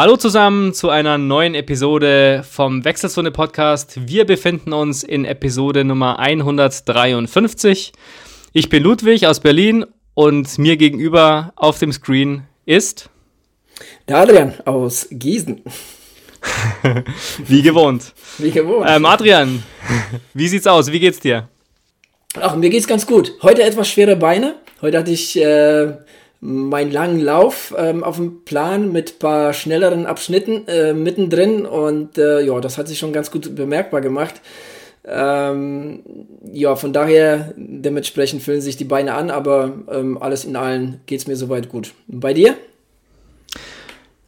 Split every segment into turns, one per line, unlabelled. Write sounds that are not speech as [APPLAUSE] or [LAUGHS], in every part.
Hallo zusammen zu einer neuen Episode vom Wechselzone Podcast. Wir befinden uns in Episode Nummer 153. Ich bin Ludwig aus Berlin und mir gegenüber auf dem Screen ist
der Adrian aus Gießen. [LAUGHS]
wie gewohnt.
Wie gewohnt.
Ähm, Adrian, wie sieht's aus? Wie geht's dir?
Ach, mir geht's ganz gut. Heute etwas schwere Beine. Heute hatte ich äh, meinen langen Lauf ähm, auf dem Plan mit ein paar schnelleren Abschnitten äh, mittendrin und äh, ja, das hat sich schon ganz gut bemerkbar gemacht. Ähm, ja, von daher, dementsprechend fühlen sich die Beine an, aber ähm, alles in allem geht es mir soweit gut. bei dir?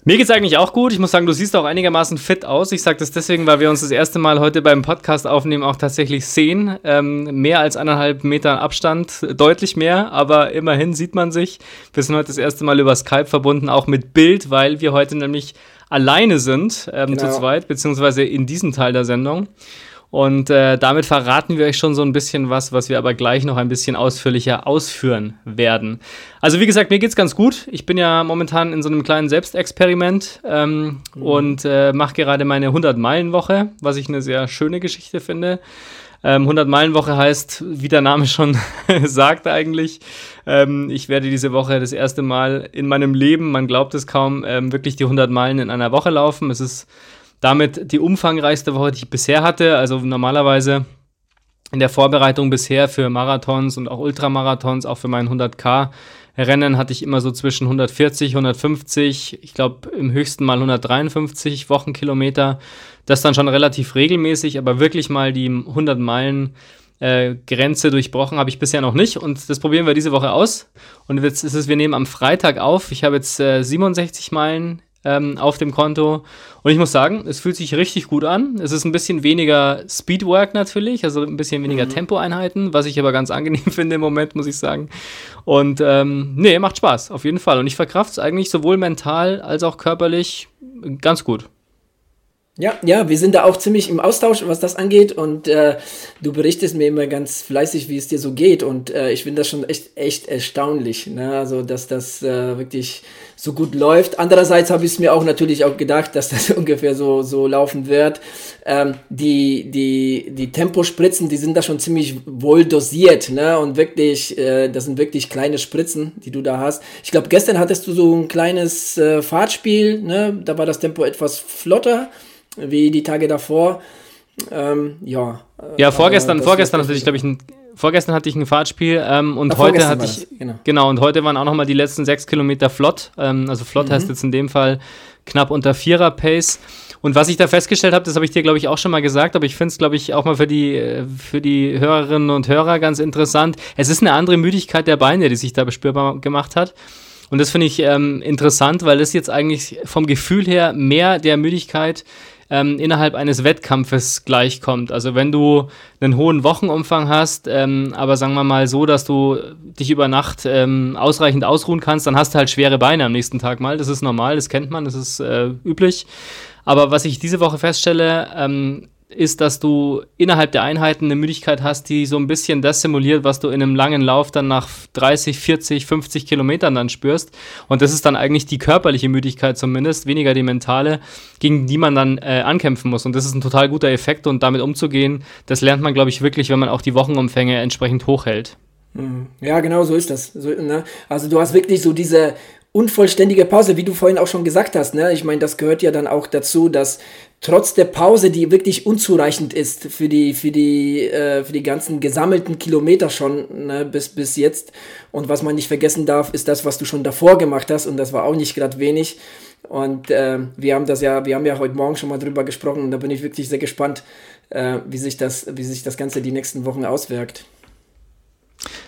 Mir geht's eigentlich auch gut. Ich muss sagen, du siehst auch einigermaßen fit aus. Ich sage das deswegen, weil wir uns das erste Mal heute beim Podcast aufnehmen auch tatsächlich sehen. Ähm, mehr als eineinhalb Meter Abstand, deutlich mehr, aber immerhin sieht man sich. Wir sind heute das erste Mal über Skype verbunden, auch mit Bild, weil wir heute nämlich alleine sind, ähm, genau. zu zweit, beziehungsweise in diesem Teil der Sendung. Und äh, damit verraten wir euch schon so ein bisschen was, was wir aber gleich noch ein bisschen ausführlicher ausführen werden. Also wie gesagt, mir geht's ganz gut. Ich bin ja momentan in so einem kleinen Selbstexperiment ähm, mhm. und äh, mache gerade meine 100-Meilen-Woche, was ich eine sehr schöne Geschichte finde. Ähm, 100-Meilen-Woche heißt, wie der Name schon [LAUGHS] sagt eigentlich, ähm, ich werde diese Woche das erste Mal in meinem Leben, man glaubt es kaum, ähm, wirklich die 100 Meilen in einer Woche laufen. Es ist damit die umfangreichste Woche, die ich bisher hatte. Also normalerweise in der Vorbereitung bisher für Marathons und auch Ultramarathons, auch für meinen 100k Rennen hatte ich immer so zwischen 140, 150, ich glaube im höchsten mal 153 Wochenkilometer. Das dann schon relativ regelmäßig, aber wirklich mal die 100 Meilen äh, Grenze durchbrochen habe ich bisher noch nicht und das probieren wir diese Woche aus. Und jetzt ist es, wir nehmen am Freitag auf. Ich habe jetzt äh, 67 Meilen ähm, auf dem Konto. Und ich muss sagen, es fühlt sich richtig gut an. Es ist ein bisschen weniger Speedwork natürlich, also ein bisschen weniger mhm. Tempoeinheiten, was ich aber ganz angenehm [LAUGHS] finde im Moment, muss ich sagen. Und ähm, nee, macht Spaß, auf jeden Fall. Und ich verkraft es eigentlich sowohl mental als auch körperlich ganz gut.
Ja, ja, wir sind da auch ziemlich im Austausch, was das angeht. Und äh, du berichtest mir immer ganz fleißig, wie es dir so geht. Und äh, ich finde das schon echt, echt erstaunlich, ne? Also, dass das äh, wirklich so gut läuft. Andererseits habe ich es mir auch natürlich auch gedacht, dass das [LAUGHS] ungefähr so, so laufen wird. Ähm, die, die, die Tempospritzen, die sind da schon ziemlich wohl dosiert, ne? Und wirklich, äh, das sind wirklich kleine Spritzen, die du da hast. Ich glaube, gestern hattest du so ein kleines äh, Fahrtspiel, ne? Da war das Tempo etwas flotter wie die Tage davor. Ähm, ja.
Ja, vorgestern, vorgestern hatte ich, glaube ich, ein, vorgestern hatte ich ein Fahrtspiel ähm, und Ach, heute hatte ich, genau. genau. und heute waren auch nochmal die letzten sechs Kilometer flott. Ähm, also flott mhm. heißt jetzt in dem Fall knapp unter Vierer Pace. Und was ich da festgestellt habe, das habe ich dir, glaube ich, auch schon mal gesagt, aber ich finde es, glaube ich, auch mal für die, äh, für die Hörerinnen und Hörer ganz interessant. Es ist eine andere Müdigkeit der Beine, die sich da bespürbar gemacht hat. Und das finde ich ähm, interessant, weil es jetzt eigentlich vom Gefühl her mehr der Müdigkeit ähm, innerhalb eines Wettkampfes gleichkommt. Also wenn du einen hohen Wochenumfang hast, ähm, aber sagen wir mal so, dass du dich über Nacht ähm, ausreichend ausruhen kannst, dann hast du halt schwere Beine am nächsten Tag mal. Das ist normal, das kennt man, das ist äh, üblich. Aber was ich diese Woche feststelle, ähm, ist, dass du innerhalb der Einheiten eine Müdigkeit hast, die so ein bisschen das simuliert, was du in einem langen Lauf dann nach 30, 40, 50 Kilometern dann spürst. Und das ist dann eigentlich die körperliche Müdigkeit zumindest, weniger die mentale, gegen die man dann äh, ankämpfen muss. Und das ist ein total guter Effekt und damit umzugehen, das lernt man, glaube ich, wirklich, wenn man auch die Wochenumfänge entsprechend hochhält.
Mhm. Ja, genau so ist das. Ne? Also du hast wirklich so diese unvollständige Pause, wie du vorhin auch schon gesagt hast. Ne? Ich meine, das gehört ja dann auch dazu, dass trotz der Pause, die wirklich unzureichend ist für die, für die, äh, für die ganzen gesammelten Kilometer schon ne, bis, bis jetzt. Und was man nicht vergessen darf, ist das, was du schon davor gemacht hast. Und das war auch nicht gerade wenig. Und äh, wir haben das ja, wir haben ja heute Morgen schon mal drüber gesprochen. Und da bin ich wirklich sehr gespannt, äh, wie sich das, wie sich das Ganze die nächsten Wochen auswirkt.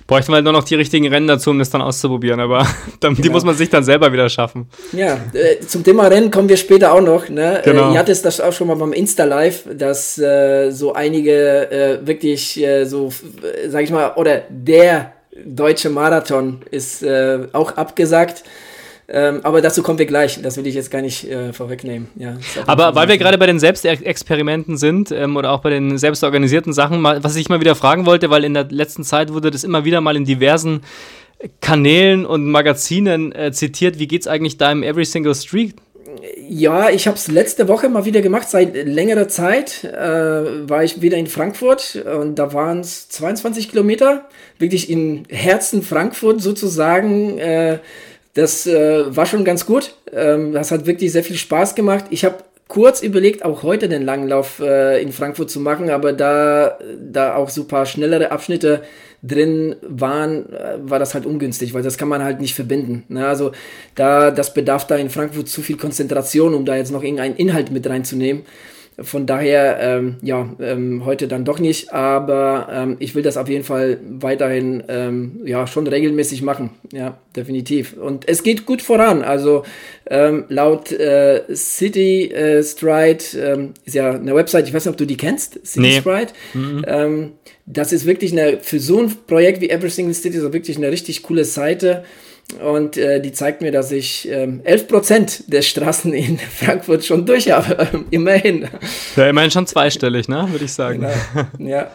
Bräuchten wir halt nur noch die richtigen Rennen dazu, um das dann auszuprobieren, aber [LAUGHS] dann, genau. die muss man sich dann selber wieder schaffen.
Ja, äh, zum Thema Rennen kommen wir später auch noch. Ne? Äh, genau. Äh, ihr hattet das auch schon mal beim Insta-Live, dass äh, so einige äh, wirklich äh, so, sag ich mal, oder der deutsche Marathon ist auch abgesagt. Ähm, aber dazu kommen wir gleich. Das will ich jetzt gar nicht äh, vorwegnehmen. Ja,
aber weil wir gerade bei den Selbstexperimenten sind ähm, oder auch bei den selbstorganisierten Sachen, mal, was ich mal wieder fragen wollte, weil in der letzten Zeit wurde das immer wieder mal in diversen Kanälen und Magazinen äh, zitiert. Wie geht es eigentlich deinem Every Single Street
ja, ich habe es letzte Woche mal wieder gemacht. Seit längerer Zeit äh, war ich wieder in Frankfurt und da waren es 22 Kilometer, wirklich im Herzen Frankfurt sozusagen. Äh, das äh, war schon ganz gut. Ähm, das hat wirklich sehr viel Spaß gemacht. Ich habe kurz überlegt, auch heute den Langlauf äh, in Frankfurt zu machen, aber da, da auch so paar schnellere Abschnitte drin waren, äh, war das halt ungünstig, weil das kann man halt nicht verbinden. Ne? Also da, das bedarf da in Frankfurt zu viel Konzentration, um da jetzt noch irgendeinen Inhalt mit reinzunehmen. Von daher, ähm, ja, ähm, heute dann doch nicht, aber ähm, ich will das auf jeden Fall weiterhin, ähm, ja, schon regelmäßig machen, ja, definitiv. Und es geht gut voran, also ähm, laut äh, City äh, Stride, ähm, ist ja eine Website, ich weiß nicht, ob du die kennst, City nee. Stride, mhm. das ist wirklich eine, für so ein Projekt wie Every Single City, so wirklich eine richtig coole Seite, und äh, die zeigt mir, dass ich ähm, 11% der Straßen in [LAUGHS] Frankfurt schon durch habe. [LAUGHS] Immerhin.
Ja, immerhin schon zweistellig, ne? Würde ich sagen. Genau. Ja.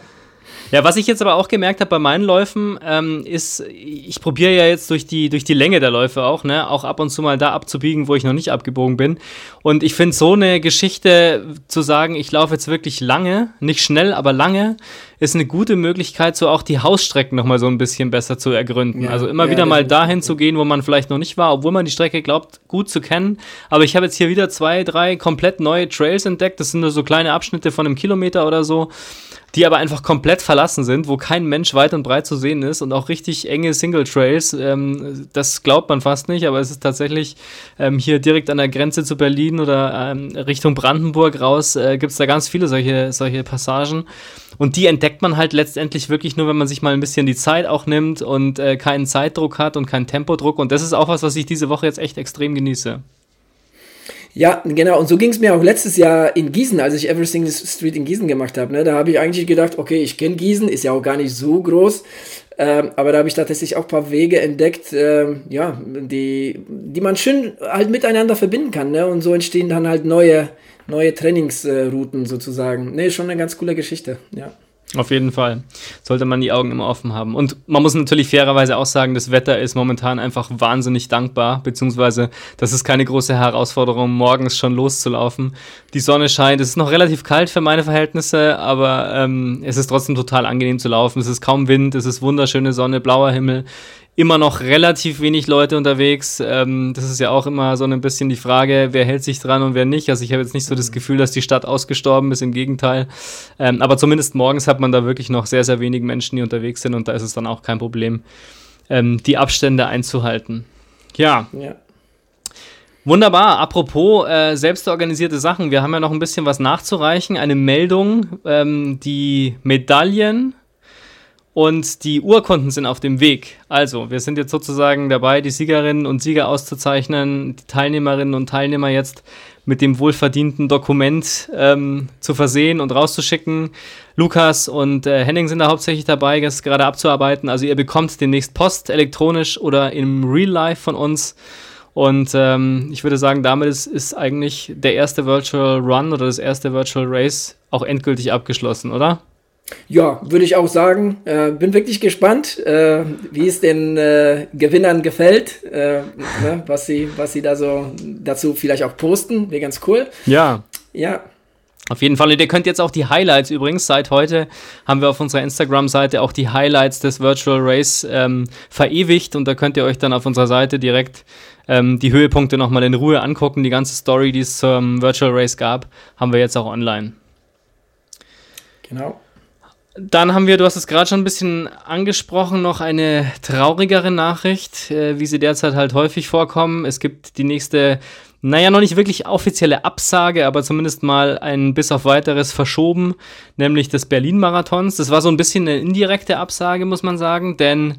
Ja, was ich jetzt aber auch gemerkt habe bei meinen Läufen, ähm, ist, ich probiere ja jetzt durch die, durch die Länge der Läufe auch, ne, auch ab und zu mal da abzubiegen, wo ich noch nicht abgebogen bin. Und ich finde so eine Geschichte zu sagen, ich laufe jetzt wirklich lange, nicht schnell, aber lange, ist eine gute Möglichkeit, so auch die Hausstrecken nochmal so ein bisschen besser zu ergründen. Ja, also immer ja, wieder mal dahin zu gehen, wo man vielleicht noch nicht war, obwohl man die Strecke glaubt, gut zu kennen. Aber ich habe jetzt hier wieder zwei, drei komplett neue Trails entdeckt. Das sind nur so kleine Abschnitte von einem Kilometer oder so die aber einfach komplett verlassen sind, wo kein Mensch weit und breit zu sehen ist und auch richtig enge Single Trails. Ähm, das glaubt man fast nicht, aber es ist tatsächlich ähm, hier direkt an der Grenze zu Berlin oder ähm, Richtung Brandenburg raus, äh, gibt es da ganz viele solche, solche Passagen. Und die entdeckt man halt letztendlich wirklich nur, wenn man sich mal ein bisschen die Zeit auch nimmt und äh, keinen Zeitdruck hat und keinen Tempodruck. Und das ist auch was, was ich diese Woche jetzt echt extrem genieße.
Ja, genau. Und so ging es mir auch letztes Jahr in Gießen, als ich Everything Street in Gießen gemacht habe. Ne? Da habe ich eigentlich gedacht, okay, ich kenne Gießen, ist ja auch gar nicht so groß. Ähm, aber da habe ich tatsächlich auch ein paar Wege entdeckt, ähm, ja, die, die man schön halt miteinander verbinden kann. Ne? Und so entstehen dann halt neue, neue Trainingsrouten sozusagen. Ne, schon eine ganz coole Geschichte, ja.
Auf jeden Fall. Sollte man die Augen immer offen haben. Und man muss natürlich fairerweise auch sagen, das Wetter ist momentan einfach wahnsinnig dankbar, beziehungsweise das ist keine große Herausforderung, morgens schon loszulaufen. Die Sonne scheint, es ist noch relativ kalt für meine Verhältnisse, aber ähm, es ist trotzdem total angenehm zu laufen. Es ist kaum Wind, es ist wunderschöne Sonne, blauer Himmel immer noch relativ wenig Leute unterwegs. Ähm, das ist ja auch immer so ein bisschen die Frage, wer hält sich dran und wer nicht. Also ich habe jetzt nicht so das mhm. Gefühl, dass die Stadt ausgestorben ist, im Gegenteil. Ähm, aber zumindest morgens hat man da wirklich noch sehr, sehr wenig Menschen, die unterwegs sind und da ist es dann auch kein Problem, ähm, die Abstände einzuhalten. Ja. ja. Wunderbar. Apropos äh, selbstorganisierte Sachen, wir haben ja noch ein bisschen was nachzureichen. Eine Meldung, ähm, die Medaillen und die Urkunden sind auf dem Weg. Also, wir sind jetzt sozusagen dabei, die Siegerinnen und Sieger auszuzeichnen, die Teilnehmerinnen und Teilnehmer jetzt mit dem wohlverdienten Dokument ähm, zu versehen und rauszuschicken. Lukas und äh, Henning sind da hauptsächlich dabei, das gerade abzuarbeiten. Also ihr bekommt demnächst Post elektronisch oder im Real Life von uns. Und ähm, ich würde sagen, damit ist, ist eigentlich der erste Virtual Run oder das erste Virtual Race auch endgültig abgeschlossen, oder?
Ja, würde ich auch sagen. Äh, bin wirklich gespannt, äh, wie es den äh, Gewinnern gefällt, äh, ne, was, sie, was sie da so dazu vielleicht auch posten. Wäre ganz cool.
Ja. Ja. Auf jeden Fall. Und ihr könnt jetzt auch die Highlights übrigens, seit heute haben wir auf unserer Instagram-Seite auch die Highlights des Virtual Race ähm, verewigt und da könnt ihr euch dann auf unserer Seite direkt ähm, die Höhepunkte nochmal in Ruhe angucken. Die ganze Story, die es zum Virtual Race gab, haben wir jetzt auch online. Genau. Dann haben wir, du hast es gerade schon ein bisschen angesprochen, noch eine traurigere Nachricht, äh, wie sie derzeit halt häufig vorkommen. Es gibt die nächste, naja, noch nicht wirklich offizielle Absage, aber zumindest mal ein bis auf weiteres verschoben, nämlich des Berlin-Marathons. Das war so ein bisschen eine indirekte Absage, muss man sagen, denn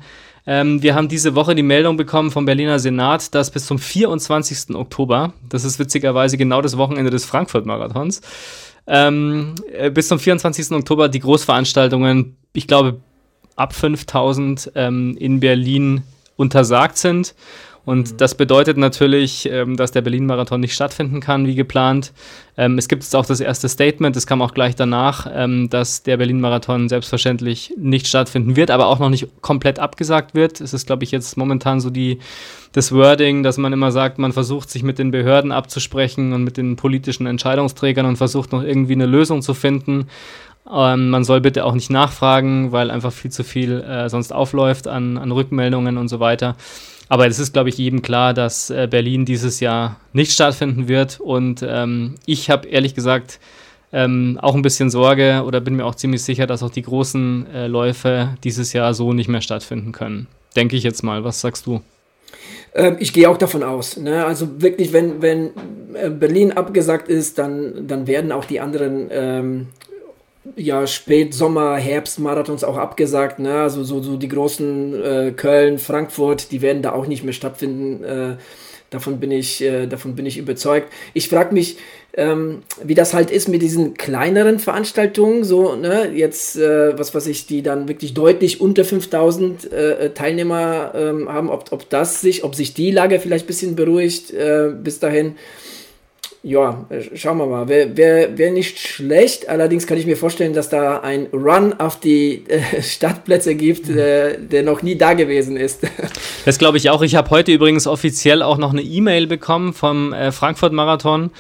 ähm, wir haben diese Woche die Meldung bekommen vom Berliner Senat, dass bis zum 24. Oktober, das ist witzigerweise genau das Wochenende des Frankfurt-Marathons, ähm, äh, bis zum 24. Oktober die Großveranstaltungen, ich glaube, ab 5000 ähm, in Berlin untersagt sind. Und mhm. das bedeutet natürlich, ähm, dass der Berlin-Marathon nicht stattfinden kann, wie geplant. Ähm, es gibt jetzt auch das erste Statement, das kam auch gleich danach, ähm, dass der Berlin-Marathon selbstverständlich nicht stattfinden wird, aber auch noch nicht komplett abgesagt wird. Es ist, glaube ich, jetzt momentan so die, das Wording, dass man immer sagt, man versucht sich mit den Behörden abzusprechen und mit den politischen Entscheidungsträgern und versucht noch irgendwie eine Lösung zu finden. Ähm, man soll bitte auch nicht nachfragen, weil einfach viel zu viel äh, sonst aufläuft an, an Rückmeldungen und so weiter. Aber es ist, glaube ich, jedem klar, dass äh, Berlin dieses Jahr nicht stattfinden wird. Und ähm, ich habe ehrlich gesagt ähm, auch ein bisschen Sorge oder bin mir auch ziemlich sicher, dass auch die großen äh, Läufe dieses Jahr so nicht mehr stattfinden können. Denke ich jetzt mal. Was sagst du?
Ähm, ich gehe auch davon aus. Ne? Also wirklich, wenn, wenn äh, Berlin abgesagt ist, dann, dann werden auch die anderen ähm, ja, Spätsommer, Herbstmarathons auch abgesagt. Ne? Also so, so die großen äh, Köln, Frankfurt, die werden da auch nicht mehr stattfinden. Äh, davon, bin ich, äh, davon bin ich überzeugt. Ich frage mich, ähm, wie das halt ist mit diesen kleineren Veranstaltungen, so, ne, jetzt, äh, was weiß ich, die dann wirklich deutlich unter 5000 äh, Teilnehmer ähm, haben, ob, ob das sich, ob sich die Lage vielleicht ein bisschen beruhigt äh, bis dahin ja, äh, schauen wir mal. Wäre wär, wär nicht schlecht. Allerdings kann ich mir vorstellen, dass da ein Run auf die äh, [LAUGHS] Stadtplätze gibt, äh, der noch nie da gewesen ist. [LAUGHS]
Das glaube ich auch. Ich habe heute übrigens offiziell auch noch eine E-Mail bekommen vom äh, Frankfurt-Marathon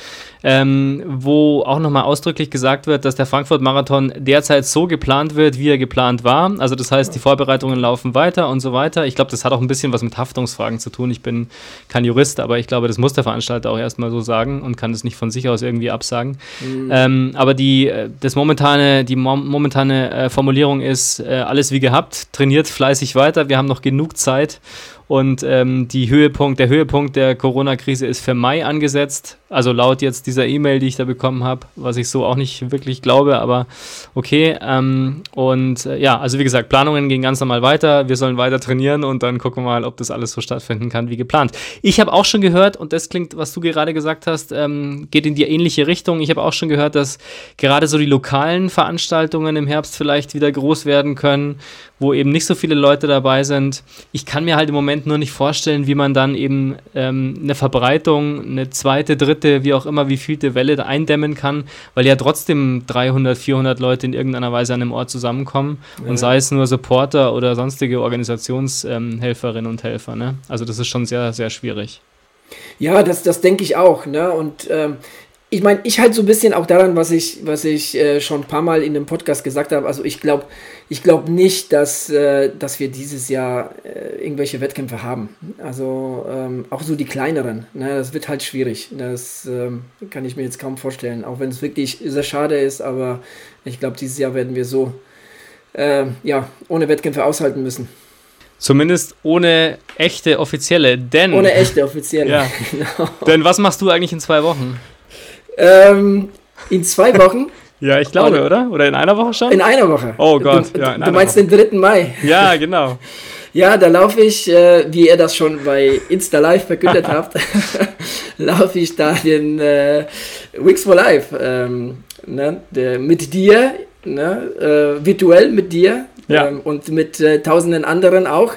ähm, wo auch nochmal ausdrücklich gesagt wird, dass der Frankfurt-Marathon derzeit so geplant wird, wie er geplant war. Also das heißt, die Vorbereitungen laufen weiter und so weiter. Ich glaube, das hat auch ein bisschen was mit Haftungsfragen zu tun. Ich bin kein Jurist, aber ich glaube, das muss der Veranstalter auch erstmal so sagen und kann es nicht von sich aus irgendwie absagen. Mhm. Ähm, aber die, äh, das momentane, die momentane äh, Formulierung ist, äh, alles wie gehabt, trainiert fleißig weiter, wir haben noch genug Zeit und ähm, die Höhepunkt, der Höhepunkt der Corona-Krise ist für Mai angesetzt. Also laut jetzt dieser E-Mail, die ich da bekommen habe, was ich so auch nicht wirklich glaube, aber okay. Ähm, und äh, ja, also wie gesagt, Planungen gehen ganz normal weiter. Wir sollen weiter trainieren und dann gucken wir mal, ob das alles so stattfinden kann wie geplant. Ich habe auch schon gehört, und das klingt, was du gerade gesagt hast, ähm, geht in die ähnliche Richtung. Ich habe auch schon gehört, dass gerade so die lokalen Veranstaltungen im Herbst vielleicht wieder groß werden können wo eben nicht so viele Leute dabei sind. Ich kann mir halt im Moment nur nicht vorstellen, wie man dann eben ähm, eine Verbreitung, eine zweite, dritte, wie auch immer, wie vielte Welle da eindämmen kann, weil ja trotzdem 300, 400 Leute in irgendeiner Weise an einem Ort zusammenkommen ja. und sei es nur Supporter oder sonstige Organisationshelferinnen ähm, und Helfer. Ne? Also das ist schon sehr, sehr schwierig.
Ja, das, das denke ich auch. Ne? Und ähm, ich meine, ich halte so ein bisschen auch daran, was ich, was ich äh, schon ein paar Mal in dem Podcast gesagt habe. Also ich glaube ich glaub nicht, dass, äh, dass wir dieses Jahr äh, irgendwelche Wettkämpfe haben. Also ähm, auch so die kleineren. Ne, das wird halt schwierig. Das ähm, kann ich mir jetzt kaum vorstellen. Auch wenn es wirklich sehr schade ist, aber ich glaube, dieses Jahr werden wir so äh, ja, ohne Wettkämpfe aushalten müssen.
Zumindest ohne echte offizielle, denn.
Ohne echte offizielle. [LAUGHS]
ja. [LAUGHS] genau. Denn was machst du eigentlich in zwei Wochen?
Ähm, in zwei Wochen. [LAUGHS]
ja, ich glaube, oder? Oder in einer Woche schon?
In einer Woche.
Oh Gott,
du, ja. du meinst Woche. den 3. Mai.
Ja, genau. [LAUGHS]
Ja, da laufe ich, äh, wie ihr das schon bei Insta Live verkündet [LAUGHS] habt, laufe ich da den äh, Wix for Life ähm, ne, der, mit dir, ne, äh, virtuell mit dir ja. ähm, und mit äh, tausenden anderen auch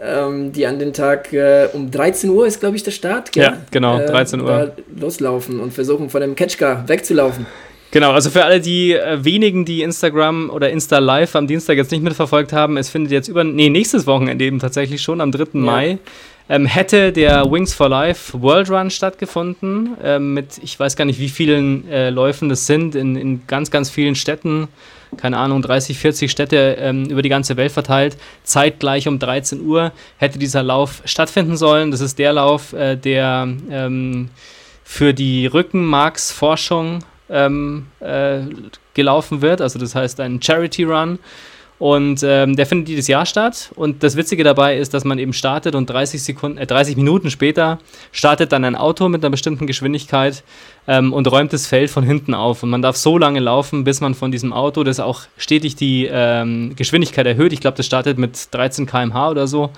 ähm, die an den Tag äh, um 13 Uhr ist, glaube ich, der Start.
Gell? Ja, genau, 13 äh, Uhr.
loslaufen und versuchen von dem Catchcar wegzulaufen.
Genau, also für alle die äh, wenigen, die Instagram oder Insta Live am Dienstag jetzt nicht mitverfolgt haben, es findet jetzt über, nee, nächstes Wochenende eben tatsächlich schon, am 3. Ja. Mai, ähm, hätte der Wings for Life World Run stattgefunden, ähm, mit, ich weiß gar nicht, wie vielen äh, Läufen das sind, in, in ganz, ganz vielen Städten keine Ahnung, 30, 40 Städte ähm, über die ganze Welt verteilt. Zeitgleich um 13 Uhr hätte dieser Lauf stattfinden sollen. Das ist der Lauf, äh, der ähm, für die Rückenmarksforschung ähm, äh, gelaufen wird. Also das heißt ein Charity Run. Und ähm, der findet jedes Jahr statt. Und das Witzige dabei ist, dass man eben startet und 30 Sekunden, äh, 30 Minuten später startet dann ein Auto mit einer bestimmten Geschwindigkeit ähm, und räumt das Feld von hinten auf. Und man darf so lange laufen, bis man von diesem Auto, das auch stetig die ähm, Geschwindigkeit erhöht. Ich glaube, das startet mit 13 km/h oder so.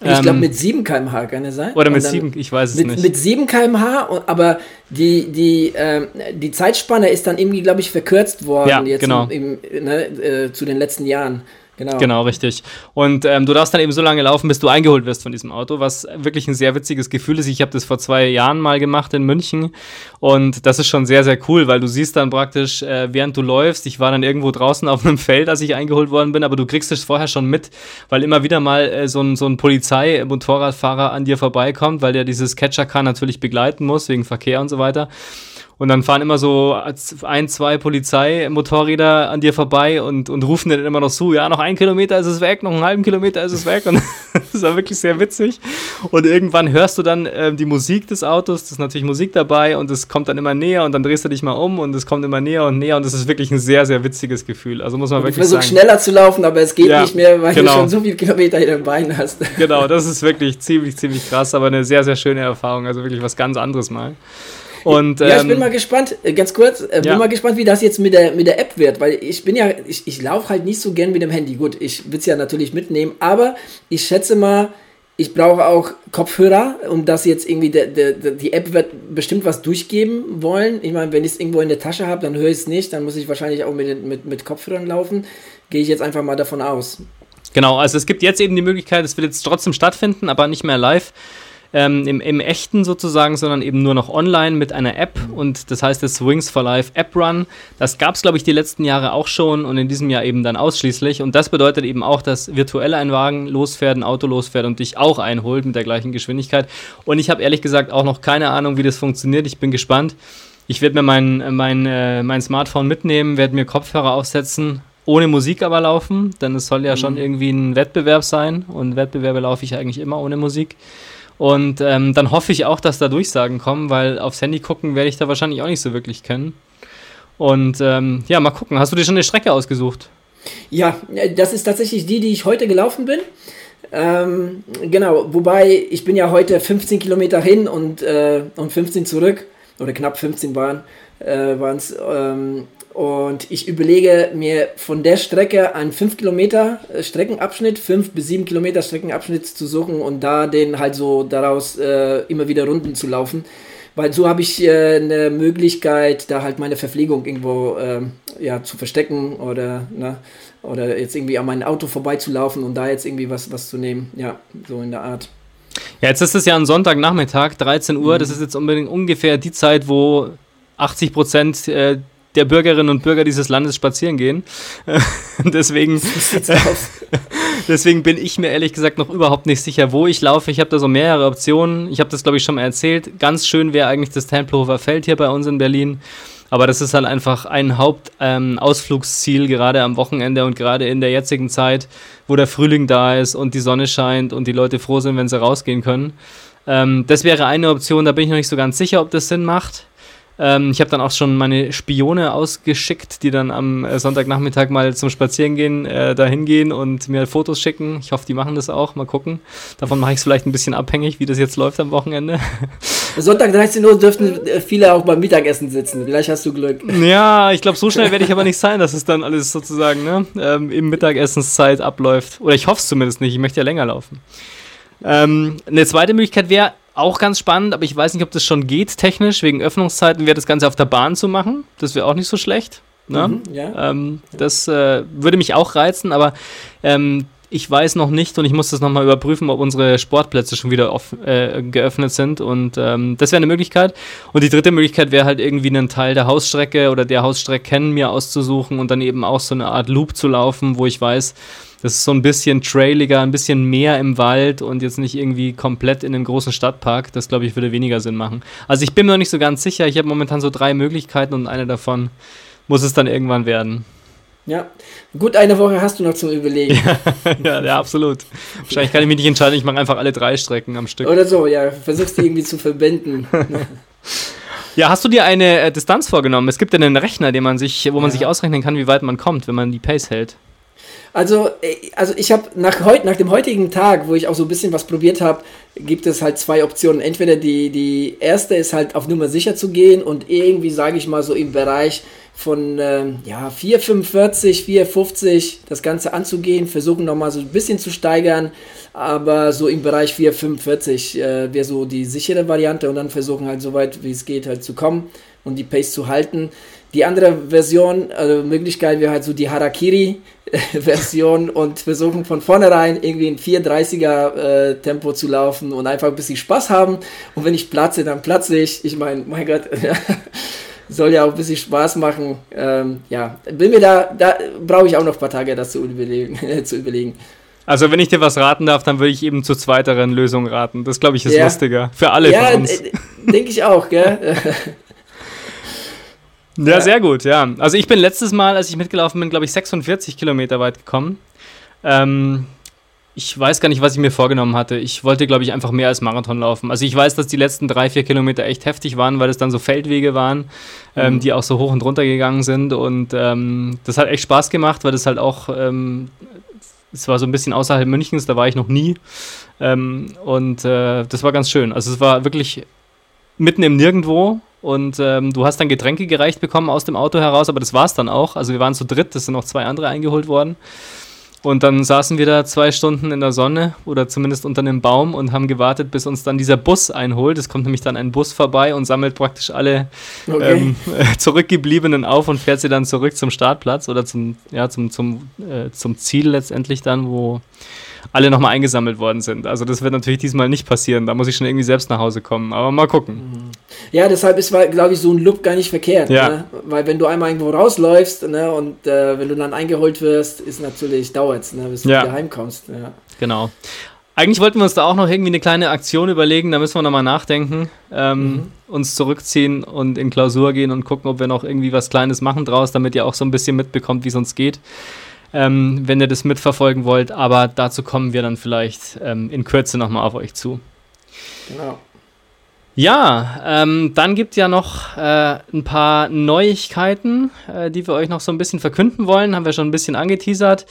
Ich glaube mit 7 km/h kann es sein.
Oder mit 7, ich weiß es
mit,
nicht.
Mit 7 km/h, aber die, die, äh, die Zeitspanne ist dann irgendwie, glaube ich, verkürzt worden
ja,
jetzt
genau.
im, im, ne, äh, zu den letzten Jahren.
Genau. Genau, richtig. Und ähm, du darfst dann eben so lange laufen, bis du eingeholt wirst von diesem Auto, was wirklich ein sehr witziges Gefühl ist. Ich habe das vor zwei Jahren mal gemacht in München und das ist schon sehr, sehr cool, weil du siehst dann praktisch, äh, während du läufst, ich war dann irgendwo draußen auf einem Feld, als ich eingeholt worden bin, aber du kriegst es vorher schon mit, weil immer wieder mal äh, so ein, so ein Polizei-Motorradfahrer an dir vorbeikommt, weil der dieses Catcher-Car natürlich begleiten muss, wegen Verkehr und so weiter. Und dann fahren immer so ein, zwei Polizeimotorräder an dir vorbei und, und rufen dir dann immer noch zu, ja, noch ein Kilometer ist es weg, noch einen halben Kilometer ist es weg. Und [LAUGHS] das war wirklich sehr witzig. Und irgendwann hörst du dann äh, die Musik des Autos, das ist natürlich Musik dabei und es kommt dann immer näher und dann drehst du dich mal um und es kommt immer näher und näher und das ist wirklich ein sehr, sehr witziges Gefühl. Also muss man wirklich
sagen. Ich versuche schneller zu laufen, aber es geht ja, nicht mehr, weil genau. du schon so viele Kilometer in den Beinen hast.
Genau, das ist wirklich ziemlich, ziemlich krass, aber eine sehr, sehr schöne Erfahrung. Also wirklich was ganz anderes mal.
Und, ja, ich bin ähm, mal gespannt, äh, ganz kurz, äh, ja. bin mal gespannt, wie das jetzt mit der, mit der App wird, weil ich bin ja, ich, ich laufe halt nicht so gern mit dem Handy. Gut, ich will es ja natürlich mitnehmen, aber ich schätze mal, ich brauche auch Kopfhörer, um das jetzt irgendwie, de, de, de, die App wird bestimmt was durchgeben wollen. Ich meine, wenn ich es irgendwo in der Tasche habe, dann höre ich es nicht, dann muss ich wahrscheinlich auch mit, mit, mit Kopfhörern laufen. Gehe ich jetzt einfach mal davon aus.
Genau, also es gibt jetzt eben die Möglichkeit, es wird jetzt trotzdem stattfinden, aber nicht mehr live ähm, im, im echten sozusagen, sondern eben nur noch online mit einer App und das heißt das Wings for Life App Run. Das gab es, glaube ich, die letzten Jahre auch schon und in diesem Jahr eben dann ausschließlich. Und das bedeutet eben auch, dass virtuell ein Wagen losfährt, ein Auto losfährt und dich auch einholt mit der gleichen Geschwindigkeit. Und ich habe ehrlich gesagt auch noch keine Ahnung, wie das funktioniert. Ich bin gespannt. Ich werde mir mein, mein, äh, mein Smartphone mitnehmen, werde mir Kopfhörer aufsetzen, ohne Musik aber laufen, denn es soll ja mhm. schon irgendwie ein Wettbewerb sein und Wettbewerbe laufe ich eigentlich immer ohne Musik. Und ähm, dann hoffe ich auch, dass da Durchsagen kommen, weil aufs Handy gucken werde ich da wahrscheinlich auch nicht so wirklich können. Und ähm, ja, mal gucken. Hast du dir schon eine Strecke ausgesucht?
Ja, das ist tatsächlich die, die ich heute gelaufen bin. Ähm, genau, wobei ich bin ja heute 15 Kilometer hin und, äh, und 15 zurück, oder knapp 15 waren es. Äh, und ich überlege mir von der Strecke einen 5 Kilometer äh, Streckenabschnitt, 5 bis 7 Kilometer Streckenabschnitt zu suchen und da den halt so daraus äh, immer wieder Runden zu laufen. Weil so habe ich äh, eine Möglichkeit, da halt meine Verpflegung irgendwo äh, ja, zu verstecken oder, ne, oder jetzt irgendwie an mein Auto vorbeizulaufen und da jetzt irgendwie was, was zu nehmen. Ja, so in der Art.
Ja, jetzt ist es ja ein Sonntagnachmittag, 13 Uhr. Mhm. Das ist jetzt unbedingt ungefähr die Zeit, wo 80 Prozent äh, der Bürgerinnen und Bürger dieses Landes spazieren gehen. [LAUGHS] deswegen, [LAUGHS] deswegen bin ich mir ehrlich gesagt noch überhaupt nicht sicher, wo ich laufe. Ich habe da so mehrere Optionen. Ich habe das, glaube ich, schon mal erzählt. Ganz schön wäre eigentlich das Tempelhofer Feld hier bei uns in Berlin. Aber das ist halt einfach ein Hauptausflugsziel, ähm, gerade am Wochenende und gerade in der jetzigen Zeit, wo der Frühling da ist und die Sonne scheint und die Leute froh sind, wenn sie rausgehen können. Ähm, das wäre eine Option, da bin ich noch nicht so ganz sicher, ob das Sinn macht. Ähm, ich habe dann auch schon meine Spione ausgeschickt, die dann am äh, Sonntagnachmittag mal zum Spazierengehen äh, dahin gehen und mir Fotos schicken. Ich hoffe, die machen das auch. Mal gucken. Davon mache ich es vielleicht ein bisschen abhängig, wie das jetzt läuft am Wochenende. [LAUGHS]
Sonntag 13 Uhr dürften viele auch beim Mittagessen sitzen. Vielleicht hast du Glück.
Ja, ich glaube, so schnell werde ich aber nicht sein, dass es dann alles sozusagen ne, ähm, im Mittagessenszeit abläuft. Oder ich hoffe es zumindest nicht. Ich möchte ja länger laufen. Ähm, eine zweite Möglichkeit wäre, auch ganz spannend, aber ich weiß nicht, ob das schon geht technisch. Wegen Öffnungszeiten wäre das Ganze auf der Bahn zu machen. Das wäre auch nicht so schlecht. Ne? Mhm, ja. ähm, das äh, würde mich auch reizen, aber ähm, ich weiß noch nicht und ich muss das nochmal überprüfen, ob unsere Sportplätze schon wieder off, äh, geöffnet sind. Und ähm, das wäre eine Möglichkeit. Und die dritte Möglichkeit wäre halt irgendwie einen Teil der Hausstrecke oder der Hausstrecke kennen mir auszusuchen und dann eben auch so eine Art Loop zu laufen, wo ich weiß, das ist so ein bisschen trailiger, ein bisschen mehr im Wald und jetzt nicht irgendwie komplett in einem großen Stadtpark. Das, glaube ich, würde weniger Sinn machen. Also ich bin mir noch nicht so ganz sicher. Ich habe momentan so drei Möglichkeiten und eine davon muss es dann irgendwann werden.
Ja, gut, eine Woche hast du noch zum Überlegen. [LAUGHS]
ja, ja, absolut. Wahrscheinlich kann ich mich nicht entscheiden, ich mache einfach alle drei Strecken am Stück.
Oder so, ja, versuchst die irgendwie zu verbinden. [LAUGHS]
Ja, hast du dir eine äh, Distanz vorgenommen? Es gibt ja einen Rechner, den man sich, wo man ja. sich ausrechnen kann, wie weit man kommt, wenn man die Pace hält.
Also, äh, also ich habe nach, heut, nach dem heutigen Tag, wo ich auch so ein bisschen was probiert habe, gibt es halt zwei Optionen. Entweder die, die erste ist halt auf Nummer sicher zu gehen und irgendwie, sage ich mal, so im Bereich von ähm, ja, 4,45, 4,50 das Ganze anzugehen, versuchen nochmal so ein bisschen zu steigern, aber so im Bereich 4,45 äh, wäre so die sichere Variante und dann versuchen halt so weit wie es geht halt zu kommen und die Pace zu halten. Die andere Version, also Möglichkeit wäre halt so die Harakiri-Version [LAUGHS] und versuchen von vornherein irgendwie in 430er äh, Tempo zu laufen und einfach ein bisschen Spaß haben. Und wenn ich platze, dann platze ich. Ich meine, mein Gott, [LAUGHS] soll ja auch ein bisschen Spaß machen. Ähm, ja, bin mir da, da brauche ich auch noch ein paar Tage, das zu überlegen. [LAUGHS] zu überlegen.
Also wenn ich dir was raten darf, dann würde ich eben zur zweiteren Lösung raten. Das glaube ich ist ja. lustiger. Für alle ja, von uns.
Denke ich auch, gell?
Ja, ja, sehr gut, ja. Also ich bin letztes Mal, als ich mitgelaufen bin, glaube ich, 46 Kilometer weit gekommen. Ähm, ich weiß gar nicht, was ich mir vorgenommen hatte. Ich wollte, glaube ich, einfach mehr als Marathon laufen. Also ich weiß, dass die letzten drei, vier Kilometer echt heftig waren, weil es dann so Feldwege waren, ähm, mhm. die auch so hoch und runter gegangen sind. Und ähm, das hat echt Spaß gemacht, weil das halt auch ähm, es war so ein bisschen außerhalb Münchens, da war ich noch nie. Ähm, und äh, das war ganz schön. Also es war wirklich mitten im Nirgendwo und ähm, du hast dann Getränke gereicht bekommen aus dem Auto heraus, aber das war es dann auch. Also wir waren zu dritt, es sind noch zwei andere eingeholt worden. Und dann saßen wir da zwei Stunden in der Sonne oder zumindest unter einem Baum und haben gewartet, bis uns dann dieser Bus einholt. Es kommt nämlich dann ein Bus vorbei und sammelt praktisch alle okay. ähm, [LAUGHS] Zurückgebliebenen auf und fährt sie dann zurück zum Startplatz oder zum, ja, zum, zum, äh, zum Ziel letztendlich dann, wo alle nochmal eingesammelt worden sind. Also das wird natürlich diesmal nicht passieren. Da muss ich schon irgendwie selbst nach Hause kommen. Aber mal gucken. Mhm.
Ja, deshalb ist, glaube ich, so ein Look gar nicht verkehrt. Ja. Ne? Weil wenn du einmal irgendwo rausläufst ne, und äh, wenn du dann eingeholt wirst, ist natürlich, dauert es, ne, bis du ja. wieder heimkommst. Ja.
Genau. Eigentlich wollten wir uns da auch noch irgendwie eine kleine Aktion überlegen, da müssen wir nochmal nachdenken, ähm, mhm. uns zurückziehen und in Klausur gehen und gucken, ob wir noch irgendwie was Kleines machen draus, damit ihr auch so ein bisschen mitbekommt, wie es uns geht ähm, wenn ihr das mitverfolgen wollt. Aber dazu kommen wir dann vielleicht ähm, in Kürze nochmal auf euch zu. Genau. Ja, ähm, dann gibt es ja noch äh, ein paar Neuigkeiten, äh, die wir euch noch so ein bisschen verkünden wollen. Haben wir schon ein bisschen angeteasert.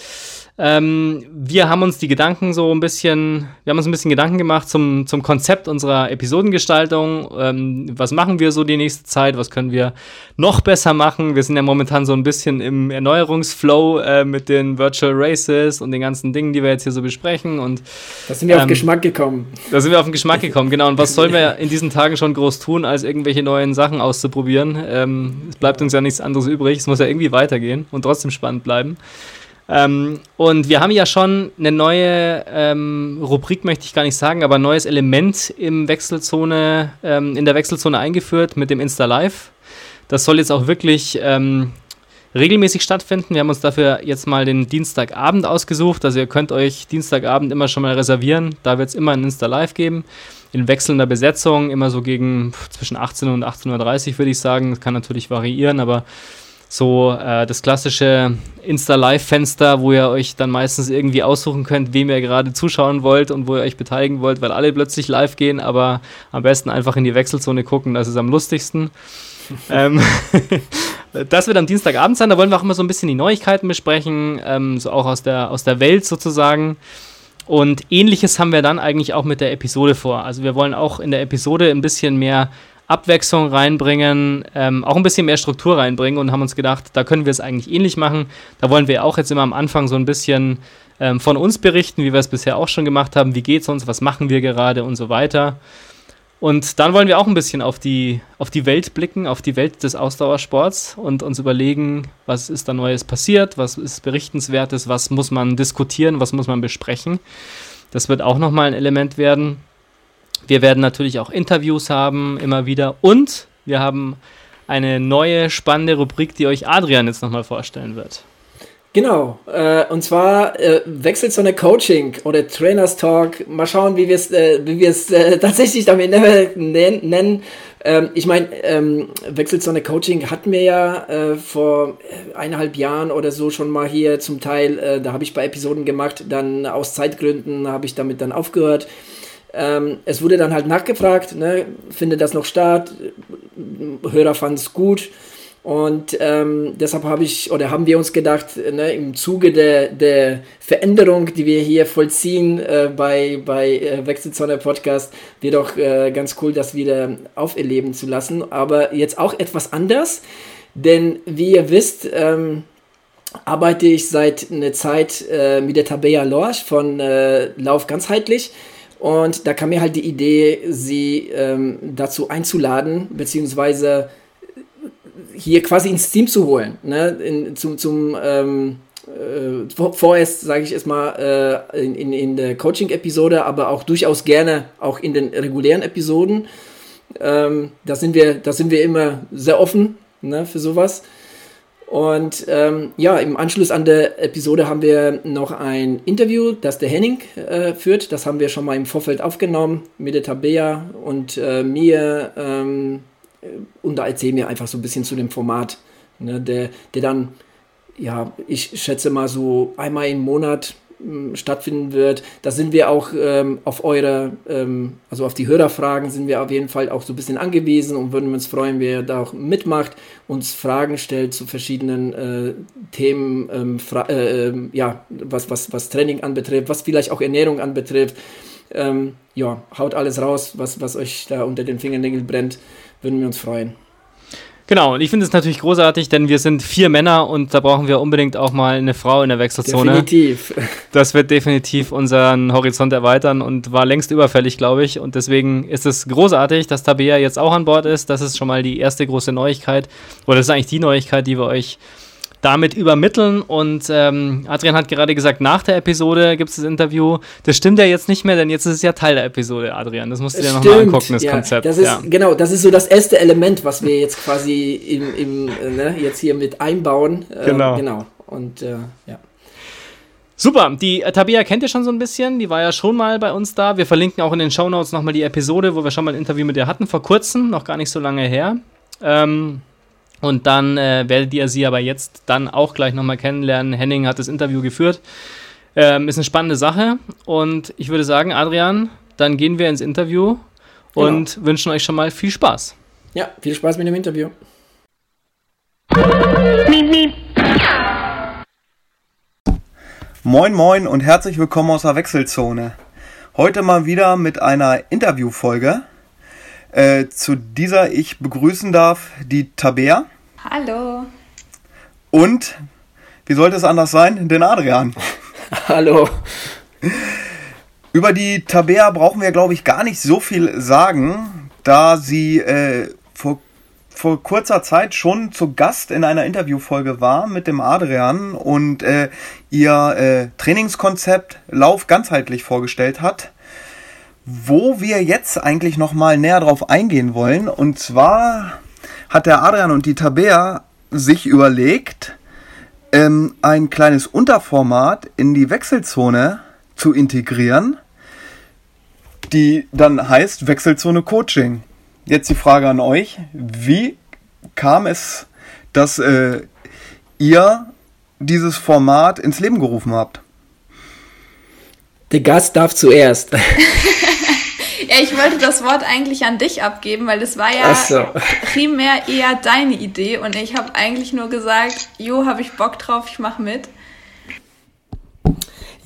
Ähm, wir haben uns die Gedanken so ein bisschen, wir haben uns ein bisschen Gedanken gemacht zum, zum Konzept unserer Episodengestaltung. Ähm, was machen wir so die nächste Zeit? Was können wir noch besser machen? Wir sind ja momentan so ein bisschen im Erneuerungsflow äh, mit den Virtual Races und den ganzen Dingen, die wir jetzt hier so besprechen. Und
da sind wir ähm, auf Geschmack gekommen.
Da sind wir auf den Geschmack gekommen, genau. Und was sollen wir in diesen Tagen schon groß tun, als irgendwelche neuen Sachen auszuprobieren? Ähm, es bleibt uns ja nichts anderes übrig. Es muss ja irgendwie weitergehen und trotzdem spannend bleiben. Ähm, und wir haben ja schon eine neue ähm, Rubrik, möchte ich gar nicht sagen, aber ein neues Element im Wechselzone, ähm, in der Wechselzone eingeführt mit dem Insta Live. Das soll jetzt auch wirklich ähm, regelmäßig stattfinden. Wir haben uns dafür jetzt mal den Dienstagabend ausgesucht. Also ihr könnt euch Dienstagabend immer schon mal reservieren. Da wird es immer ein Insta Live geben. In wechselnder Besetzung, immer so gegen zwischen 18 und 18.30 Uhr würde ich sagen. Das kann natürlich variieren, aber so äh, das klassische Insta-Live-Fenster, wo ihr euch dann meistens irgendwie aussuchen könnt, wem ihr gerade zuschauen wollt und wo ihr euch beteiligen wollt, weil alle plötzlich live gehen, aber am besten einfach in die Wechselzone gucken, das ist am lustigsten. [LAUGHS] ähm, [LAUGHS] das wird am Dienstagabend sein, da wollen wir auch immer so ein bisschen die Neuigkeiten besprechen, ähm, so auch aus der, aus der Welt sozusagen. Und ähnliches haben wir dann eigentlich auch mit der Episode vor. Also wir wollen auch in der Episode ein bisschen mehr Abwechslung reinbringen, ähm, auch ein bisschen mehr Struktur reinbringen und haben uns gedacht, da können wir es eigentlich ähnlich machen. Da wollen wir auch jetzt immer am Anfang so ein bisschen ähm, von uns berichten, wie wir es bisher auch schon gemacht haben, wie geht es uns, was machen wir gerade und so weiter. Und dann wollen wir auch ein bisschen auf die, auf die Welt blicken, auf die Welt des Ausdauersports und uns überlegen, was ist da Neues passiert, was ist Berichtenswertes, was muss man diskutieren, was muss man besprechen. Das wird auch nochmal ein Element werden. Wir werden natürlich auch Interviews haben, immer wieder. Und wir haben eine neue spannende Rubrik, die euch Adrian jetzt nochmal vorstellen wird.
Genau, äh, und zwar äh, wechselt so eine Coaching oder Trainers Talk. Mal schauen, wie wir es äh, äh, [LAUGHS] tatsächlich damit nennen. Ähm, ich meine, ähm, wechselt so eine Coaching hatten wir ja äh, vor eineinhalb Jahren oder so schon mal hier zum Teil. Äh, da habe ich bei Episoden gemacht, dann aus Zeitgründen habe ich damit dann aufgehört. Ähm, es wurde dann halt nachgefragt, ne, findet das noch statt? Hörer fanden es gut. Und ähm, deshalb habe ich oder haben wir uns gedacht, ne, im Zuge der, der Veränderung, die wir hier vollziehen äh, bei, bei äh, Wechselzone Podcast, wäre doch äh, ganz cool, das wieder auferleben zu lassen. Aber jetzt auch etwas anders, denn wie ihr wisst, ähm, arbeite ich seit einer Zeit äh, mit der Tabea Lorsch von äh, Lauf ganzheitlich. Und da kam mir halt die Idee, sie ähm, dazu einzuladen, beziehungsweise hier quasi ins Team zu holen, ne? In, zum, zum ähm, äh, vorerst, sage ich erstmal, äh, in, in, in der Coaching-Episode, aber auch durchaus gerne auch in den regulären Episoden. Ähm, da, sind wir, da sind wir immer sehr offen ne, für sowas. Und ähm, ja, im Anschluss an der Episode haben wir noch ein Interview, das der Henning äh, führt. Das haben wir schon mal im Vorfeld aufgenommen mit der Tabea und äh, mir. Ähm, und da erzählen wir einfach so ein bisschen zu dem Format, ne, der, der dann ja, ich schätze mal so einmal im Monat stattfinden wird. Da sind wir auch ähm, auf eure, ähm, also auf die Hörerfragen sind wir auf jeden Fall auch so ein bisschen angewiesen und würden uns freuen, wer da auch mitmacht, uns Fragen stellt zu verschiedenen äh, Themen, ähm, äh, ähm, ja, was, was, was Training anbetrifft, was vielleicht auch Ernährung anbetrifft. Ähm, ja, haut alles raus, was, was euch da unter den Fingernägeln brennt, würden wir uns freuen.
Genau, und ich finde es natürlich großartig, denn wir sind vier Männer und da brauchen wir unbedingt auch mal eine Frau in der Wechselzone. Definitiv. [LAUGHS] Das wird definitiv unseren Horizont erweitern und war längst überfällig, glaube ich. Und deswegen ist es großartig, dass Tabea jetzt auch an Bord ist. Das ist schon mal die erste große Neuigkeit. Oder das ist eigentlich die Neuigkeit, die wir euch damit übermitteln. Und ähm, Adrian hat gerade gesagt, nach der Episode gibt es das Interview. Das stimmt ja jetzt nicht mehr, denn jetzt ist es ja Teil der Episode, Adrian. Das musst du dir nochmal angucken, das
ja,
Konzept.
Das ist, ja. Genau, das ist so das erste Element, was wir jetzt quasi im, im äh, ne, jetzt hier mit einbauen.
Äh, genau.
genau. Und äh, ja.
Super, die äh, Tabea kennt ihr schon so ein bisschen, die war ja schon mal bei uns da. Wir verlinken auch in den Shownotes nochmal die Episode, wo wir schon mal ein Interview mit ihr hatten, vor kurzem, noch gar nicht so lange her. Ähm, und dann äh, werdet ihr sie aber jetzt dann auch gleich nochmal kennenlernen. Henning hat das Interview geführt. Ähm, ist eine spannende Sache. Und ich würde sagen, Adrian, dann gehen wir ins Interview genau. und wünschen euch schon mal viel Spaß.
Ja, viel Spaß mit dem Interview.
Moin moin und herzlich willkommen aus der Wechselzone. Heute mal wieder mit einer Interviewfolge. Äh, zu dieser ich begrüßen darf die Tabea.
Hallo.
Und, wie sollte es anders sein, den Adrian. [LAUGHS]
Hallo.
Über die Tabea brauchen wir, glaube ich, gar nicht so viel sagen, da sie äh, vor, vor kurzer Zeit schon zu Gast in einer Interviewfolge war mit dem Adrian und äh, ihr äh, Trainingskonzept Lauf ganzheitlich vorgestellt hat wo wir jetzt eigentlich noch mal näher drauf eingehen wollen. Und zwar hat der Adrian und die Tabea sich überlegt, ähm, ein kleines Unterformat in die Wechselzone zu integrieren, die dann heißt Wechselzone Coaching. Jetzt die Frage an euch, wie kam es, dass äh, ihr dieses Format ins Leben gerufen habt?
Der Gast darf zuerst. [LAUGHS]
Ja, ich wollte das Wort eigentlich an dich abgeben, weil es war ja so. primär eher deine Idee und ich habe eigentlich nur gesagt, jo, habe ich Bock drauf, ich mache mit.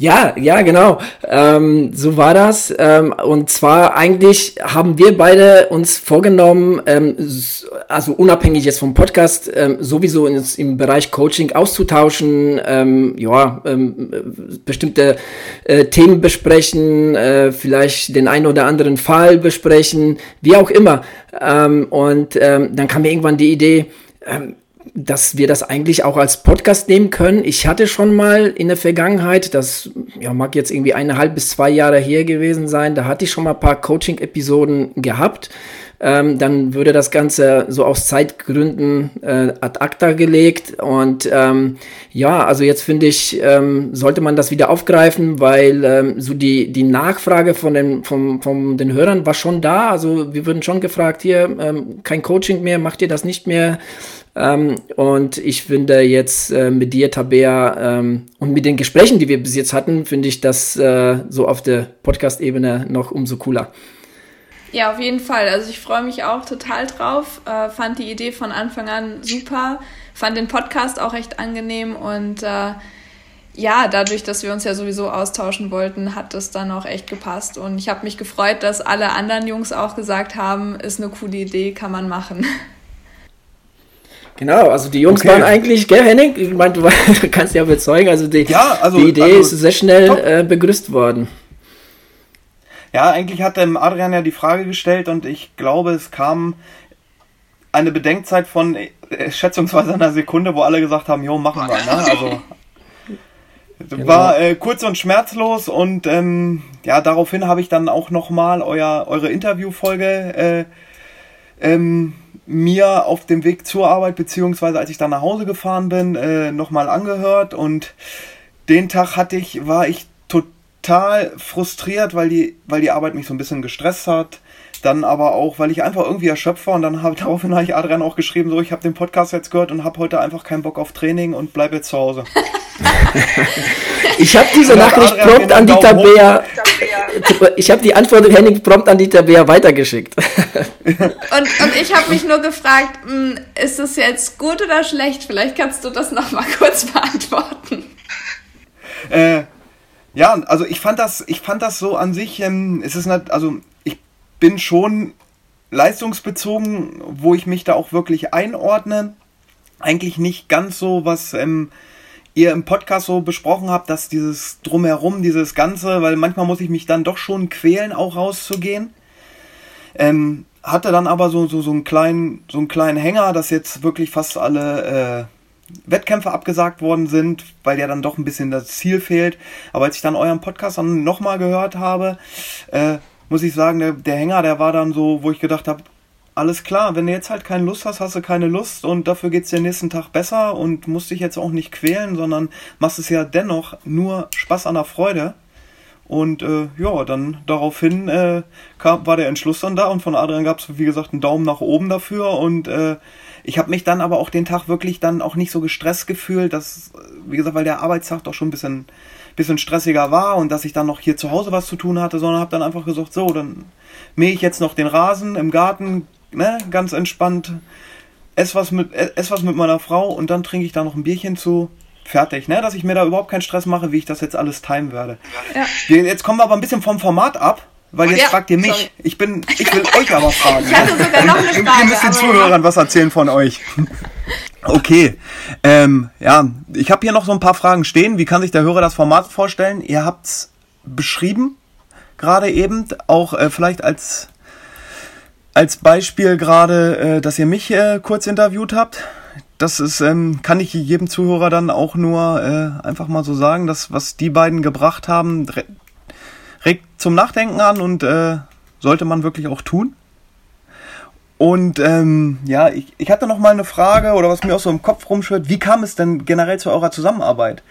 Ja, ja, genau. Ähm, so war das. Ähm, und zwar eigentlich haben wir beide uns vorgenommen, ähm, also unabhängig jetzt vom Podcast, ähm, sowieso in, im Bereich Coaching auszutauschen, ähm, ja, ähm, bestimmte äh, Themen besprechen, äh, vielleicht den einen oder anderen Fall besprechen, wie auch immer. und dann kam mir irgendwann die Idee, dass wir das eigentlich auch als Podcast nehmen können. Ich hatte schon mal in der Vergangenheit, das ja, mag jetzt irgendwie eineinhalb bis zwei Jahre her gewesen sein, da hatte ich schon mal ein paar Coaching-Episoden gehabt. Ähm, dann würde das Ganze so aus Zeitgründen äh, ad acta gelegt. Und ähm, ja, also jetzt finde ich, ähm, sollte man das wieder aufgreifen, weil ähm, so die, die Nachfrage von den, vom, von den Hörern war schon da. Also wir würden schon gefragt, hier, ähm, kein Coaching mehr, macht ihr das nicht mehr? Ähm, und ich finde jetzt äh, mit dir, Tabea, ähm, und mit den Gesprächen, die wir bis jetzt hatten, finde ich das äh, so auf der Podcast-Ebene noch umso cooler.
Ja, auf jeden Fall. Also ich freue mich auch total drauf. Äh, fand die Idee von Anfang an super. Fand den Podcast auch echt angenehm und äh, ja, dadurch, dass wir uns ja sowieso austauschen wollten, hat das dann auch echt gepasst. Und ich habe mich gefreut, dass alle anderen Jungs auch gesagt haben, ist eine coole Idee, kann man machen.
Genau, also die Jungs okay. waren eigentlich, gell, Henning? Ich meine, du [LAUGHS] kannst ja bezeugen, also die,
ja, also,
die Idee also, ist sehr schnell äh, begrüßt worden.
Ja, eigentlich hat dem Adrian ja die Frage gestellt und ich glaube, es kam eine Bedenkzeit von äh, schätzungsweise einer Sekunde, wo alle gesagt haben, jo, machen wir. Ne? Also [LAUGHS] genau. war äh, kurz und schmerzlos und ähm, ja, daraufhin habe ich dann auch nochmal euer, eure Interviewfolge äh, ähm, mir auf dem Weg zur Arbeit, beziehungsweise als ich dann nach Hause gefahren bin, äh, nochmal angehört und den Tag hatte ich, war ich total frustriert, weil die, weil die Arbeit mich so ein bisschen gestresst hat. Dann aber auch, weil ich einfach irgendwie erschöpft war und dann habe [LAUGHS] daraufhin habe ich Adrian auch geschrieben, so ich habe den Podcast jetzt gehört und habe heute einfach keinen Bock auf Training und bleibe jetzt zu Hause. [LAUGHS]
ich habe diese Nachricht prompt an die Tabea. [LAUGHS] Ich habe die Antwort Henning prompt an die Tabea weitergeschickt.
und, und ich habe mich nur gefragt, hm, ist das jetzt gut oder schlecht? Vielleicht kannst du das noch mal kurz beantworten.
Äh, ja, also ich fand das, ich fand das so an sich, ähm, es ist nicht, also ich bin schon leistungsbezogen, wo ich mich da auch wirklich einordne. Eigentlich nicht ganz so, was ähm, ihr im Podcast so besprochen habt, dass dieses drumherum, dieses Ganze, weil manchmal muss ich mich dann doch schon quälen, auch rauszugehen. Ähm, hatte dann aber so, so, so, einen kleinen, so einen kleinen Hänger, dass jetzt wirklich fast alle äh, Wettkämpfe abgesagt worden sind, weil ja dann doch ein bisschen das Ziel fehlt. Aber als ich dann euren Podcast dann nochmal gehört habe, äh, muss ich sagen, der, der Hänger, der war dann so, wo ich gedacht habe, alles klar, wenn du jetzt halt keine Lust hast, hast du keine Lust und dafür geht es dir nächsten Tag besser und musst dich jetzt auch nicht quälen, sondern machst es ja dennoch nur Spaß an der Freude. Und äh, ja, dann daraufhin äh, kam, war der Entschluss dann da und von Adrian gab es, wie gesagt, einen Daumen nach oben dafür und äh, ich habe mich dann aber auch den Tag wirklich dann auch nicht so gestresst gefühlt, dass, wie gesagt, weil der Arbeitstag doch schon ein bisschen, bisschen stressiger war und dass ich dann noch hier zu Hause was zu tun hatte, sondern habe dann einfach gesagt, so, dann mähe ich jetzt noch den Rasen im Garten, ne, ganz entspannt, ess was mit, ess was mit meiner Frau und dann trinke ich da noch ein Bierchen zu. Fertig, ne? Dass ich mir da überhaupt keinen Stress mache, wie ich das jetzt alles timen werde. Ja. Jetzt kommen wir aber ein bisschen vom Format ab. Weil jetzt ja, fragt ihr mich. Sorry. Ich bin, ich will euch aber [LAUGHS] fragen. Ich hatte sogar noch eine Frage. Ihr müsst den Zuhörern was erzählen von euch. [LAUGHS] Okay, ähm, ja, ich habe hier noch so ein paar Fragen stehen. Wie kann sich der Hörer das Format vorstellen? Ihr habt's beschrieben, gerade eben, auch äh, vielleicht als als Beispiel gerade, äh, dass ihr mich äh, kurz interviewt habt. Das ist, ähm, kann ich jedem Zuhörer dann auch nur äh, einfach mal so sagen, dass was die beiden gebracht haben, regt zum Nachdenken an und äh, sollte man wirklich auch tun. Und ähm, ja, ich, ich hatte noch mal eine Frage oder was mir auch so im Kopf rumschwirrt. Wie kam es denn generell zu eurer Zusammenarbeit?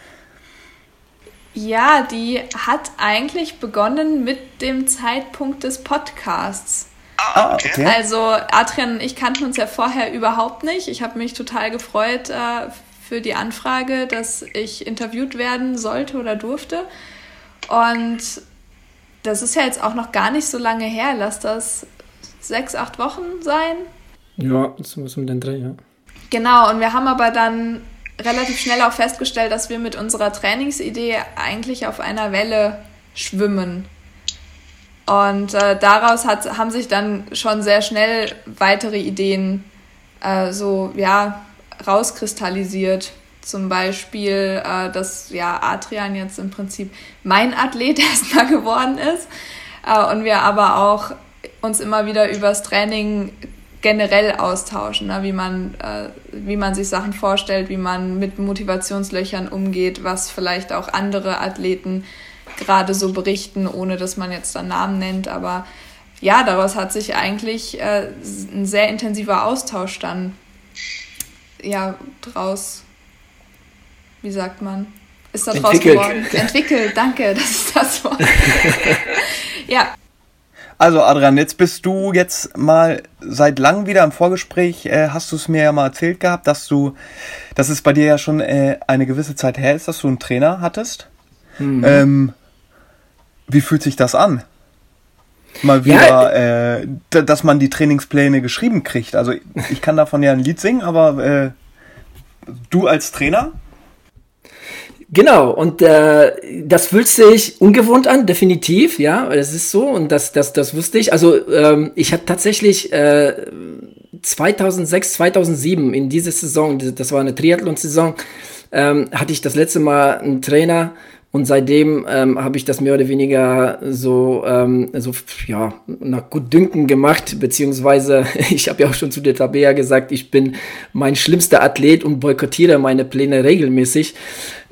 Ja, die hat eigentlich begonnen mit dem Zeitpunkt des Podcasts. Ah, okay. Also Adrian und ich kannten uns ja vorher überhaupt nicht. Ich habe mich total gefreut äh, für die Anfrage, dass ich interviewt werden sollte oder durfte. Und das ist ja jetzt auch noch gar nicht so lange her. Lass das sechs, acht Wochen sein.
Ja, so was um den Dreh, ja.
Genau, und wir haben aber dann relativ schnell auch festgestellt, dass wir mit unserer Trainingsidee eigentlich auf einer Welle schwimmen. Und äh, daraus hat, haben sich dann schon sehr schnell weitere Ideen äh, so, ja, rauskristallisiert. Zum Beispiel, äh, dass ja Adrian jetzt im Prinzip mein Athlet [LAUGHS] erstmal geworden ist äh, und wir aber auch uns immer wieder übers Training generell austauschen, ne? wie, man, äh, wie man sich Sachen vorstellt, wie man mit Motivationslöchern umgeht, was vielleicht auch andere Athleten gerade so berichten, ohne dass man jetzt dann Namen nennt. Aber ja, daraus hat sich eigentlich äh, ein sehr intensiver Austausch dann ja, draus wie sagt man, ist da draus geworden. Entwickelt, danke, [LAUGHS] das ist das Wort. ja.
Also Adrian, jetzt bist du jetzt mal seit langem wieder im Vorgespräch, äh, hast du es mir ja mal erzählt gehabt, dass du, dass es bei dir ja schon äh, eine gewisse Zeit her ist, dass du einen Trainer hattest. Mhm. Ähm, wie fühlt sich das an? Mal wieder, ja, äh, dass man die Trainingspläne geschrieben kriegt. Also ich kann davon ja ein Lied singen, aber äh, du als Trainer?
Genau, und äh, das fühlt sich ungewohnt an, definitiv, ja, das ist so und das, das, das wusste ich. Also ähm, ich habe tatsächlich äh, 2006, 2007 in dieser Saison, das war eine Triathlon-Saison, ähm, hatte ich das letzte Mal einen Trainer Und seitdem ähm, habe ich das mehr oder weniger so, ähm, so ja, nach Gutdünken gemacht, beziehungsweise [LAUGHS] ich habe ja auch schon zu der Tabea gesagt, ich bin mein schlimmster Athlet und boykottiere meine Pläne regelmäßig.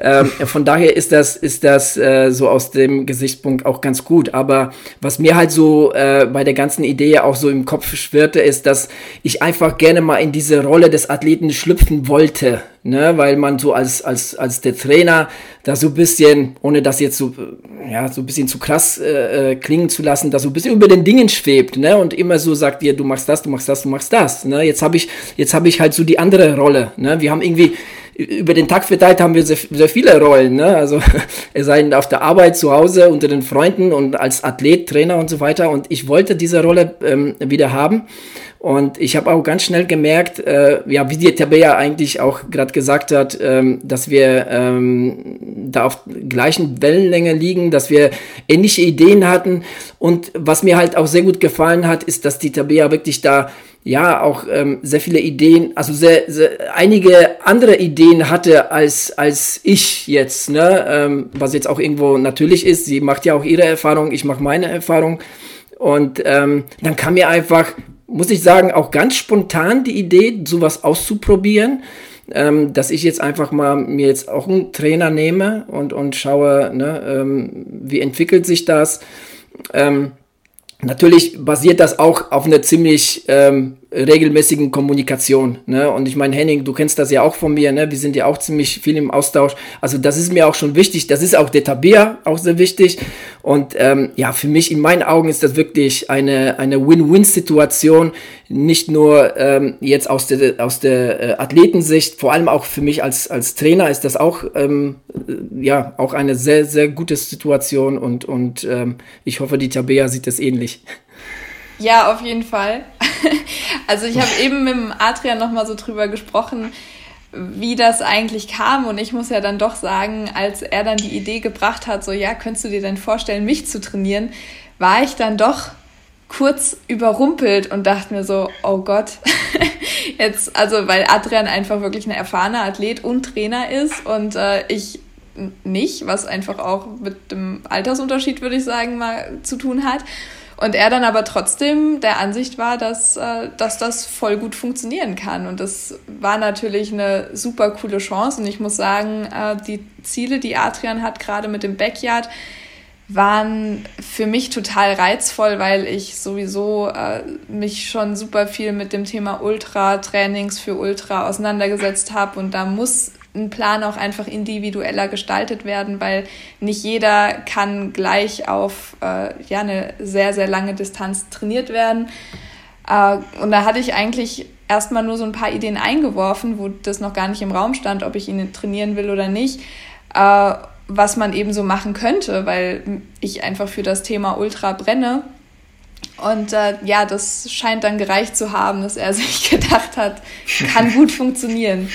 Ähm, von daher ist das, ist das äh, so aus dem Gesichtspunkt auch ganz gut. Aber was mir halt so äh, bei der ganzen Idee auch so im Kopf schwirrte, ist, dass ich einfach gerne mal in diese Rolle des Athleten schlüpfen wollte. Ne, weil man so als, als, als der Trainer da so ein bisschen, ohne das jetzt so, ja, so ein bisschen zu krass äh, äh, klingen zu lassen, da so ein bisschen über den Dingen schwebt, ne, und immer so sagt dir, du machst das, du machst das, du machst das, ne, jetzt habe ich, jetzt habe ich halt so die andere Rolle, ne, wir haben irgendwie, über den Tag verteilt haben wir sehr, sehr viele Rollen, ne? Also [LAUGHS] es sei auf der Arbeit, zu Hause, unter den Freunden und als Athlet, Trainer und so weiter. Und ich wollte diese Rolle ähm, wieder haben. Und ich habe auch ganz schnell gemerkt, äh, ja, wie die Tabea eigentlich auch gerade gesagt hat, ähm, dass wir ähm, da auf gleichen Wellenlänge liegen, dass wir ähnliche Ideen hatten. Und was mir halt auch sehr gut gefallen hat, ist, dass die Tabea wirklich da ja auch ähm, sehr viele Ideen, also sehr, sehr, einige andere Ideen hatte als als ich jetzt, ne, ähm, was jetzt auch irgendwo natürlich ist. Sie macht ja auch ihre Erfahrung, ich mache meine Erfahrung und ähm, dann kam mir einfach, muss ich sagen, auch ganz spontan die Idee, sowas auszuprobieren. Ähm, dass ich jetzt einfach mal mir jetzt auch einen Trainer nehme und, und schaue, ne, ähm, wie entwickelt sich das. Ähm, Natürlich basiert das auch auf einer ziemlich ähm, regelmäßigen Kommunikation. Ne? Und ich meine, Henning, du kennst das ja auch von mir, ne? wir sind ja auch ziemlich viel im Austausch. Also das ist mir auch schon wichtig. Das ist auch der Tabea auch sehr wichtig. Und ähm, ja, für mich in meinen Augen ist das wirklich eine, eine Win-Win-Situation. Nicht nur ähm, jetzt aus der, aus der äh, Athletensicht, vor allem auch für mich als, als Trainer ist das auch, ähm, äh, ja, auch eine sehr, sehr gute Situation. Und, und ähm, ich hoffe, die Tabea sieht das ähnlich.
Ja, auf jeden Fall. [LAUGHS] Also ich habe eben mit dem Adrian nochmal so drüber gesprochen, wie das eigentlich kam. Und ich muss ja dann doch sagen, als er dann die Idee gebracht hat, so ja, könntest du dir denn vorstellen, mich zu trainieren, war ich dann doch kurz überrumpelt und dachte mir so, oh Gott, [LAUGHS] jetzt, also weil Adrian einfach wirklich ein erfahrener Athlet und Trainer ist und äh, ich nicht, was einfach auch mit dem Altersunterschied, würde ich sagen, mal zu tun hat. Und er dann aber trotzdem der Ansicht war, dass, äh, dass das voll gut funktionieren kann. Und das war natürlich eine super coole Chance. Und ich muss sagen, äh, die Ziele, die Adrian hat, gerade mit dem Backyard, waren für mich total reizvoll, weil ich sowieso äh, mich schon super viel mit dem Thema Ultra-Trainings für Ultra auseinandergesetzt habe. Und da muss ein Plan auch einfach individueller gestaltet werden, weil nicht jeder kann gleich auf äh, ja, eine sehr, sehr lange Distanz trainiert werden. Äh, und da hatte ich eigentlich erstmal nur so ein paar Ideen eingeworfen, wo das noch gar nicht im Raum stand, ob ich ihn trainieren will oder nicht, äh, was man eben so machen könnte, weil ich einfach für das Thema Ultra brenne. Und äh, ja, das scheint dann gereicht zu haben, dass er [LAUGHS] sich gedacht hat, kann gut funktionieren.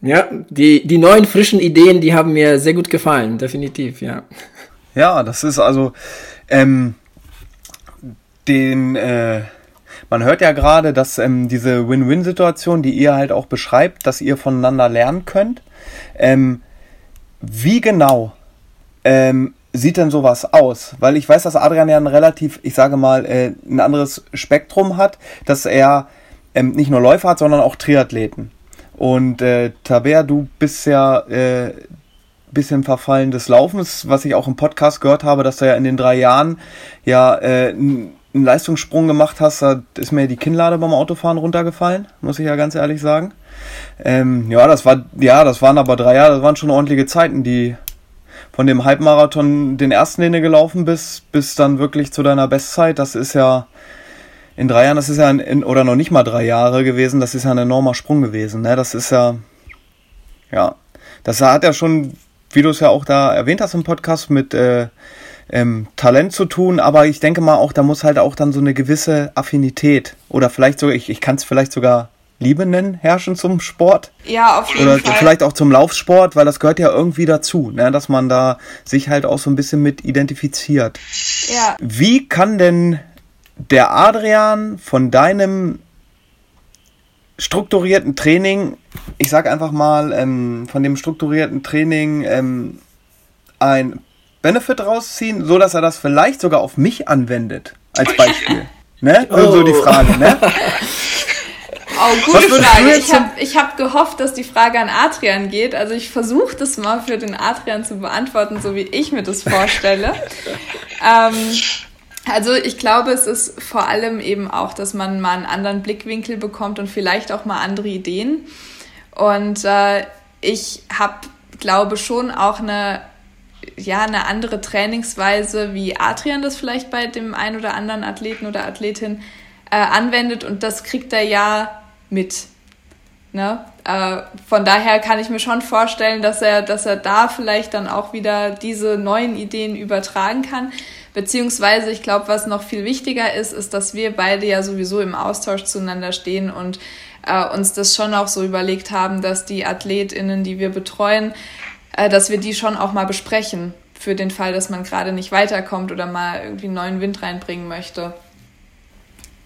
Ja, die, die neuen frischen Ideen, die haben mir sehr gut gefallen, definitiv, ja.
Ja, das ist also ähm, den äh, man hört ja gerade, dass ähm, diese Win-Win-Situation, die ihr halt auch beschreibt, dass ihr voneinander lernen könnt. Ähm, wie genau ähm, sieht denn sowas aus? Weil ich weiß, dass Adrian ja ein relativ, ich sage mal, äh, ein anderes Spektrum hat, dass er ähm, nicht nur Läufer hat, sondern auch Triathleten. Und äh, Taber, du bist ja äh, bisschen Verfallen des Laufens, was ich auch im Podcast gehört habe, dass du ja in den drei Jahren ja äh, einen Leistungssprung gemacht hast, da ist mir die Kinnlade beim Autofahren runtergefallen, muss ich ja ganz ehrlich sagen. Ähm, ja, das war, ja, das waren aber drei Jahre, das waren schon ordentliche Zeiten, die von dem Halbmarathon, den ersten, den du gelaufen bist, bis dann wirklich zu deiner Bestzeit, das ist ja, in drei Jahren, das ist ja ein, oder noch nicht mal drei Jahre gewesen, das ist ja ein enormer Sprung gewesen. Ne? Das ist ja, ja, das hat ja schon, wie du es ja auch da erwähnt hast im Podcast, mit äh, ähm, Talent zu tun, aber ich denke mal auch, da muss halt auch dann so eine gewisse Affinität oder vielleicht sogar, ich, ich kann es vielleicht sogar Liebe nennen, herrschen zum Sport.
Ja, auf jeden
Oder
Fall.
vielleicht auch zum Laufsport, weil das gehört ja irgendwie dazu, ne? dass man da sich halt auch so ein bisschen mit identifiziert.
Ja.
Wie kann denn der Adrian von deinem strukturierten Training, ich sag einfach mal, ähm, von dem strukturierten Training ähm, ein Benefit rausziehen, so dass er das vielleicht sogar auf mich anwendet, als Beispiel. [LAUGHS] ne? Oh. So die Frage, ne? [LAUGHS]
Oh, gute Frage. Ich habe ich hab gehofft, dass die Frage an Adrian geht. Also ich versuche das mal für den Adrian zu beantworten, so wie ich mir das vorstelle. [LAUGHS] ähm, also ich glaube, es ist vor allem eben auch, dass man mal einen anderen Blickwinkel bekommt und vielleicht auch mal andere Ideen. Und äh, ich habe, glaube schon auch eine ja, eine andere Trainingsweise, wie Adrian das vielleicht bei dem einen oder anderen Athleten oder Athletin äh, anwendet und das kriegt er ja mit. Ne? Äh, von daher kann ich mir schon vorstellen, dass er, dass er da vielleicht dann auch wieder diese neuen Ideen übertragen kann. Beziehungsweise, ich glaube, was noch viel wichtiger ist, ist, dass wir beide ja sowieso im Austausch zueinander stehen und äh, uns das schon auch so überlegt haben, dass die AthletInnen, die wir betreuen, äh, dass wir die schon auch mal besprechen für den Fall, dass man gerade nicht weiterkommt oder mal irgendwie einen neuen Wind reinbringen möchte.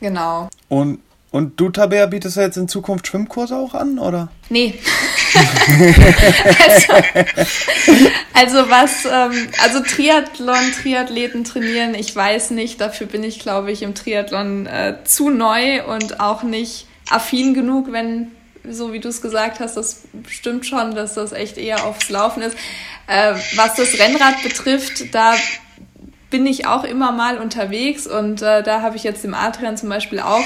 Genau.
Und, und du, Tabea, bietest du jetzt in Zukunft Schwimmkurse auch an, oder?
Nee. [LAUGHS] [LAUGHS] also, also, was, ähm, also Triathlon, Triathleten trainieren, ich weiß nicht, dafür bin ich, glaube ich, im Triathlon äh, zu neu und auch nicht affin genug, wenn so wie du es gesagt hast, das stimmt schon, dass das echt eher aufs Laufen ist. Äh, was das Rennrad betrifft, da bin ich auch immer mal unterwegs und äh, da habe ich jetzt dem Adrian zum Beispiel auch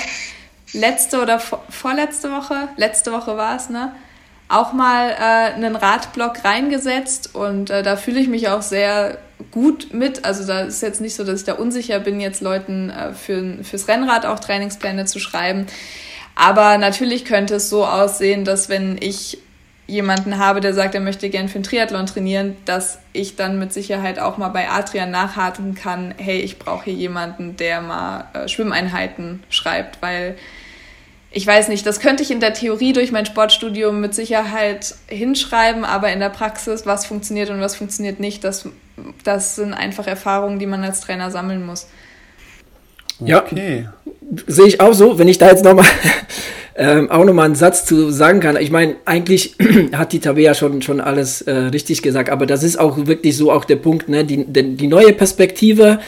letzte oder vor, vorletzte Woche, letzte Woche war es, ne? Auch mal äh, einen Radblock reingesetzt und äh, da fühle ich mich auch sehr gut mit. Also da ist jetzt nicht so, dass ich da unsicher bin, jetzt Leuten äh, für, fürs Rennrad auch Trainingspläne zu schreiben. Aber natürlich könnte es so aussehen, dass wenn ich jemanden habe, der sagt, er möchte gern für den Triathlon trainieren, dass ich dann mit Sicherheit auch mal bei Adrian nachhaken kann, hey, ich brauche hier jemanden, der mal äh, Schwimmeinheiten schreibt, weil ich weiß nicht, das könnte ich in der Theorie durch mein Sportstudium mit Sicherheit hinschreiben, aber in der Praxis, was funktioniert und was funktioniert nicht, das, das sind einfach Erfahrungen, die man als Trainer sammeln muss.
Okay. Ja, sehe ich auch so, wenn ich da jetzt nochmal [LAUGHS] ähm, auch nochmal einen Satz zu sagen kann. Ich meine, eigentlich [CLEARS THROAT] hat die Tabea schon, schon alles äh, richtig gesagt, aber das ist auch wirklich so auch der Punkt, ne? die, die, die neue Perspektive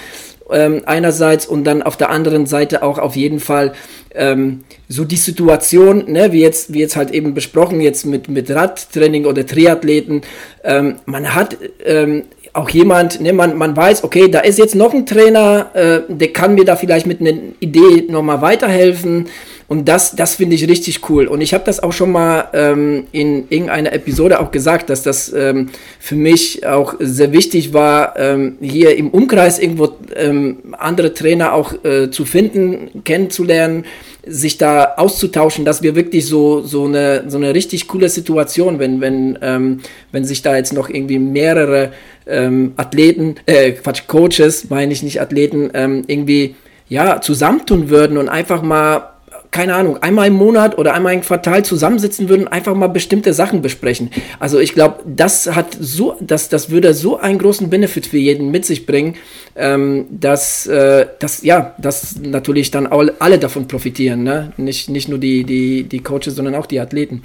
ähm, einerseits und dann auf der anderen Seite auch auf jeden Fall ähm, so die Situation, ne, wie jetzt, wie jetzt halt eben besprochen, jetzt mit, mit Radtraining oder Triathleten, ähm, man hat ähm, auch jemand, ne, man, man weiß, okay, da ist jetzt noch ein Trainer, äh, der kann mir da vielleicht mit einer Idee nochmal weiterhelfen. Und das, das finde ich richtig cool. Und ich habe das auch schon mal ähm, in irgendeiner Episode auch gesagt, dass das ähm, für mich auch sehr wichtig war, ähm, hier im Umkreis irgendwo ähm, andere Trainer auch äh, zu finden, kennenzulernen, sich da auszutauschen, dass wir wirklich so, so, eine, so eine richtig coole Situation, wenn, wenn, ähm, wenn sich da jetzt noch irgendwie mehrere ähm, Athleten, äh, Quatsch, Coaches, meine ich nicht Athleten, ähm, irgendwie ja, zusammentun würden und einfach mal keine Ahnung, einmal im Monat oder einmal im Quartal zusammensitzen würden, einfach mal bestimmte Sachen besprechen. Also ich glaube, das hat so, das, das würde so einen großen Benefit für jeden mit sich bringen, ähm, dass, äh, dass, ja, dass natürlich dann alle davon profitieren, ne? Nicht, nicht nur die, die, die Coaches, sondern auch die Athleten.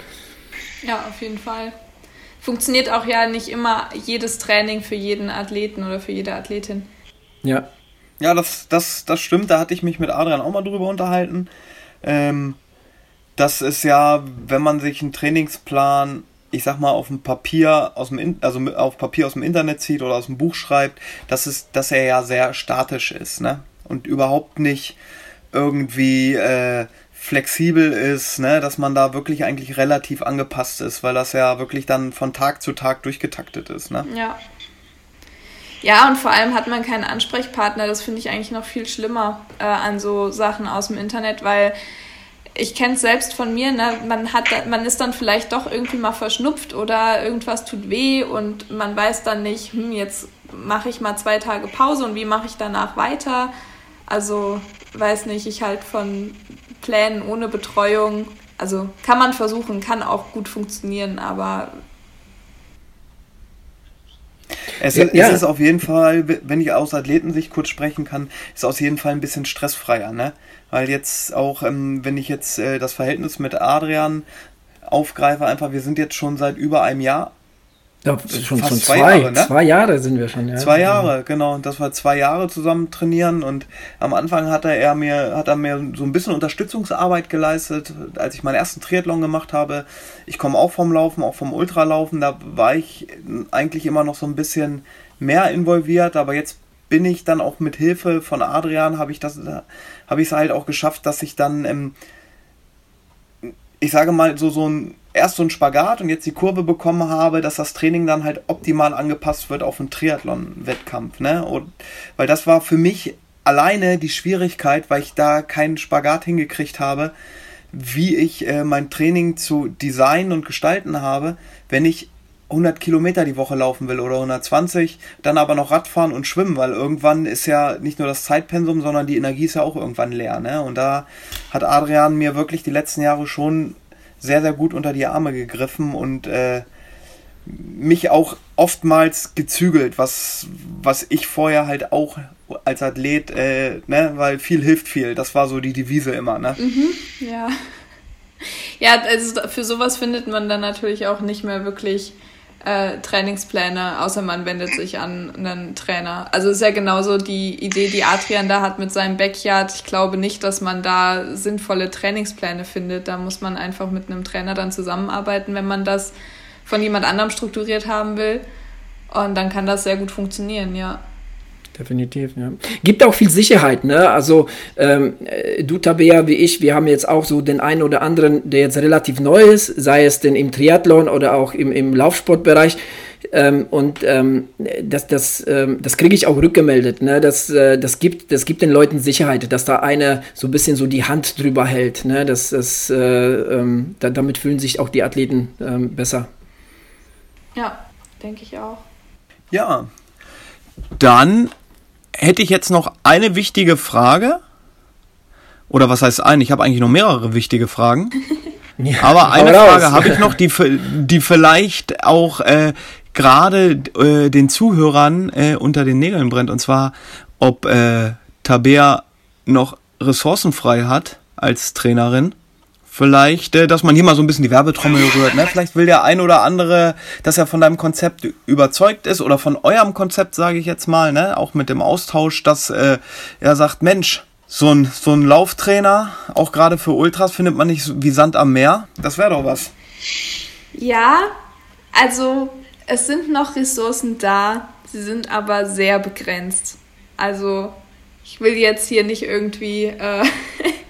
Ja, auf jeden Fall. Funktioniert auch ja nicht immer jedes Training für jeden Athleten oder für jede Athletin.
Ja. Ja, das, das, das stimmt. Da hatte ich mich mit Adrian auch mal drüber unterhalten. Ähm, das ist ja, wenn man sich einen Trainingsplan, ich sag mal, auf dem Papier aus dem, also auf Papier aus dem Internet zieht oder aus dem Buch schreibt, dass, es, dass er ja sehr statisch ist, ne? Und überhaupt nicht irgendwie äh, flexibel ist, ne? dass man da wirklich eigentlich relativ angepasst ist, weil das ja wirklich dann von Tag zu Tag durchgetaktet ist. Ne?
Ja. Ja, und vor allem hat man keinen Ansprechpartner. Das finde ich eigentlich noch viel schlimmer äh, an so Sachen aus dem Internet, weil ich kenne es selbst von mir, ne? man, hat, man ist dann vielleicht doch irgendwie mal verschnupft oder irgendwas tut weh und man weiß dann nicht, hm, jetzt mache ich mal zwei Tage Pause und wie mache ich danach weiter. Also weiß nicht, ich halt von Plänen ohne Betreuung, also kann man versuchen, kann auch gut funktionieren, aber
Es, ja, es ist auf jeden Fall, wenn ich aus Athletensicht kurz sprechen kann, ist auf jeden Fall ein bisschen stressfreier, ne? Weil jetzt auch, ähm, wenn ich jetzt äh, das Verhältnis mit Adrian aufgreife, einfach, wir sind jetzt schon seit über einem Jahr
ja, schon, schon zwei, zwei, Jahre, ne? zwei Jahre sind wir schon,
ja. Zwei Jahre, genau. Dass wir zwei Jahre zusammen trainieren und am Anfang hat er mir, hat er mir so ein bisschen Unterstützungsarbeit geleistet, als ich meinen ersten Triathlon gemacht habe. Ich komme auch vom Laufen, auch vom Ultralaufen, da war ich eigentlich immer noch so ein bisschen mehr involviert, aber jetzt bin ich dann auch mit Hilfe von Adrian, habe ich das, habe ich es halt auch geschafft, dass ich dann, ähm, ich sage mal, so, so ein erst so ein Spagat und jetzt die Kurve bekommen habe, dass das Training dann halt optimal angepasst wird auf einen Triathlon-Wettkampf. Ne? Weil das war für mich alleine die Schwierigkeit, weil ich da keinen Spagat hingekriegt habe, wie ich äh, mein Training zu designen und gestalten habe, wenn ich 100 Kilometer die Woche laufen will oder 120, dann aber noch Radfahren und Schwimmen, weil irgendwann ist ja nicht nur das Zeitpensum, sondern die Energie ist ja auch irgendwann leer. Ne? Und da hat Adrian mir wirklich die letzten Jahre schon sehr, sehr gut unter die Arme gegriffen und äh, mich auch oftmals gezügelt, was, was ich vorher halt auch als Athlet, äh, ne, weil viel hilft viel. Das war so die Devise immer, ne?
Mhm, ja. Ja, also für sowas findet man dann natürlich auch nicht mehr wirklich äh, Trainingspläne, außer man wendet sich an einen Trainer. Also ist ja genauso die Idee, die Adrian da hat mit seinem Backyard. Ich glaube nicht, dass man da sinnvolle Trainingspläne findet. Da muss man einfach mit einem Trainer dann zusammenarbeiten, wenn man das von jemand anderem strukturiert haben will. Und dann kann das sehr gut funktionieren, ja.
Definitiv, ja. Gibt auch viel Sicherheit, ne? Also ähm, äh, du Tabea wie ich, wir haben jetzt auch so den einen oder anderen, der jetzt relativ neu ist, sei es denn im Triathlon oder auch im, im Laufsportbereich. Ähm, und ähm, das, das, ähm, das kriege ich auch rückgemeldet. Ne? Das, äh, das, gibt, das gibt den Leuten Sicherheit, dass da einer so ein bisschen so die Hand drüber hält. Ne? Das, das, äh, ähm, da, damit fühlen sich auch die Athleten ähm, besser.
Ja, denke ich auch.
Ja, dann hätte ich jetzt noch eine wichtige Frage. Oder was heißt eine? Ich habe eigentlich noch mehrere wichtige Fragen. [LAUGHS] ja, Aber eine Frage habe ich noch, die, die vielleicht auch äh, gerade äh, den Zuhörern äh, unter den Nägeln brennt. Und zwar, ob äh, Tabea noch Ressourcen frei hat als Trainerin Vielleicht, äh, dass man hier mal so ein bisschen die Werbetrommel rührt. Ne? Vielleicht will der ein oder andere, dass er von deinem Konzept überzeugt ist oder von eurem Konzept, sage ich jetzt mal, ne? auch mit dem Austausch, dass äh, er sagt, Mensch, so ein, so ein Lauftrainer, auch gerade für Ultras, findet man nicht wie Sand am Meer. Das wäre doch was.
Ja, also es sind noch Ressourcen da, sie sind aber sehr begrenzt. Also ich will jetzt hier nicht irgendwie äh, [LAUGHS]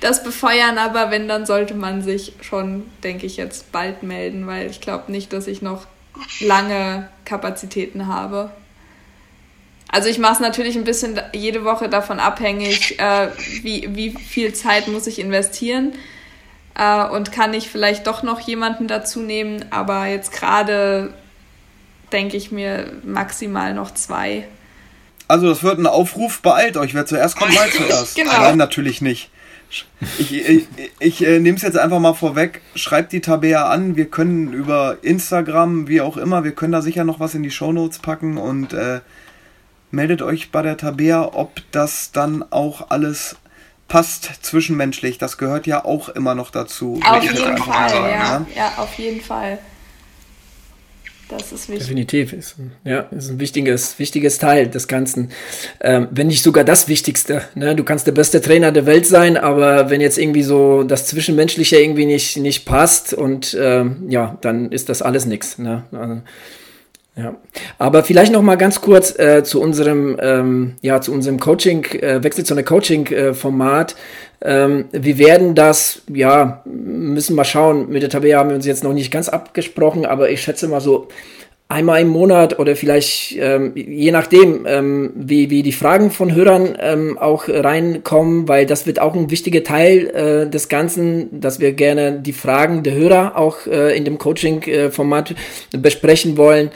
das befeuern, aber wenn, dann sollte man sich schon, denke ich, jetzt bald melden, weil ich glaube nicht, dass ich noch lange Kapazitäten habe. Also ich mache es natürlich ein bisschen jede Woche davon abhängig, äh, wie, wie viel Zeit muss ich investieren äh, und kann ich vielleicht doch noch jemanden dazu nehmen, aber jetzt gerade denke ich mir maximal noch zwei.
Also das wird ein Aufruf, beeilt euch, wer zuerst kommt, mal [LAUGHS] zuerst. genau. Nein, natürlich nicht. Ich, ich, ich äh, nehme es jetzt einfach mal vorweg. Schreibt die Tabea an. Wir können über Instagram, wie auch immer, wir können da sicher noch was in die Shownotes packen und äh, meldet euch bei der Tabea, ob das dann auch alles passt zwischenmenschlich. Das gehört ja auch immer noch dazu.
Auf jeden Fall, sagen, ja. Ne? ja, auf jeden Fall. Das ist wichtig.
Definitiv. Ist, ja, ist ein wichtiges, wichtiges Teil des Ganzen. Ähm, wenn nicht sogar das Wichtigste. Ne? Du kannst der beste Trainer der Welt sein, aber wenn jetzt irgendwie so das Zwischenmenschliche irgendwie nicht, nicht passt und ähm, ja, dann ist das alles nichts. Ne? Also, ja, aber vielleicht noch mal ganz kurz äh, zu unserem ähm, ja zu unserem Coaching äh, Wechsel zu einer Coaching äh, Format. Ähm, wir werden das ja müssen mal schauen. Mit der Tabea haben wir uns jetzt noch nicht ganz abgesprochen, aber ich schätze mal so einmal im Monat oder vielleicht ähm, je nachdem, ähm, wie, wie die Fragen von Hörern ähm, auch reinkommen, weil das wird auch ein wichtiger Teil äh, des Ganzen, dass wir gerne die Fragen der Hörer auch äh, in dem Coaching-Format besprechen wollen.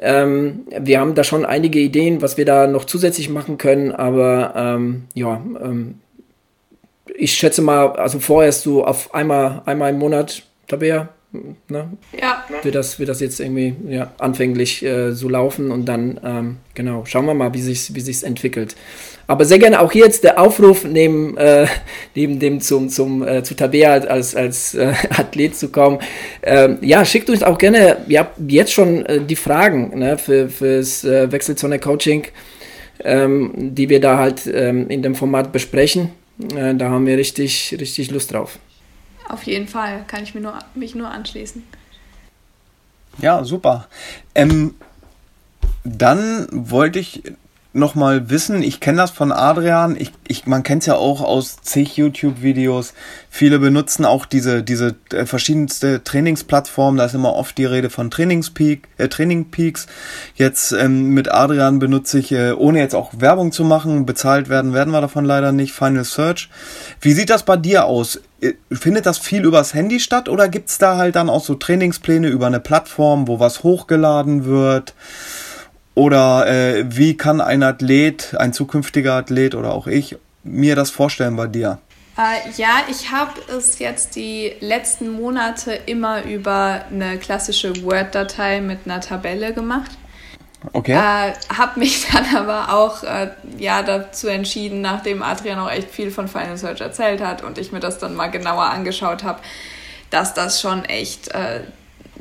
Ähm, wir haben da schon einige Ideen, was wir da noch zusätzlich machen können, aber ähm, ja, ähm, ich schätze mal, also vorerst so auf einmal, einmal im Monat, Tabea, ne, ja. wird, das, wird das jetzt irgendwie ja, anfänglich äh, so laufen und dann, ähm, genau, schauen wir mal, wie sich wie sich's entwickelt. Aber sehr gerne auch hier jetzt der Aufruf neben, äh, [LAUGHS] neben dem zum, zum, äh, zu Tabea als, als äh, [LAUGHS] Athlet zu kommen. Ähm, ja, schickt uns auch gerne ja, jetzt schon äh, die Fragen ne, für, fürs äh, Wechselzone-Coaching, ähm, die wir da halt ähm, in dem Format besprechen. Äh, da haben wir richtig, richtig Lust drauf.
Auf jeden Fall, kann ich mir nur, mich nur anschließen.
Ja, super. Ähm, dann wollte ich nochmal wissen, ich kenne das von Adrian, ich, ich, man kennt es ja auch aus zig YouTube-Videos. Viele benutzen auch diese, diese äh, verschiedenste Trainingsplattformen, da ist immer oft die Rede von Trainingspeak, äh, Training Peaks. Jetzt ähm, mit Adrian benutze ich, äh, ohne jetzt auch Werbung zu machen, bezahlt werden werden wir davon leider nicht, Final Search. Wie sieht das bei dir aus? Äh, findet das viel übers Handy statt oder gibt's da halt dann auch so Trainingspläne über eine Plattform, wo was hochgeladen wird? Oder äh, wie kann ein Athlet, ein zukünftiger Athlet oder auch ich mir das vorstellen bei dir?
Äh, ja, ich habe es jetzt die letzten Monate immer über eine klassische Word-Datei mit einer Tabelle gemacht. Okay. Äh, habe mich [LAUGHS] dann aber auch äh, ja, dazu entschieden, nachdem Adrian auch echt viel von Final Search erzählt hat und ich mir das dann mal genauer angeschaut habe, dass das schon echt äh,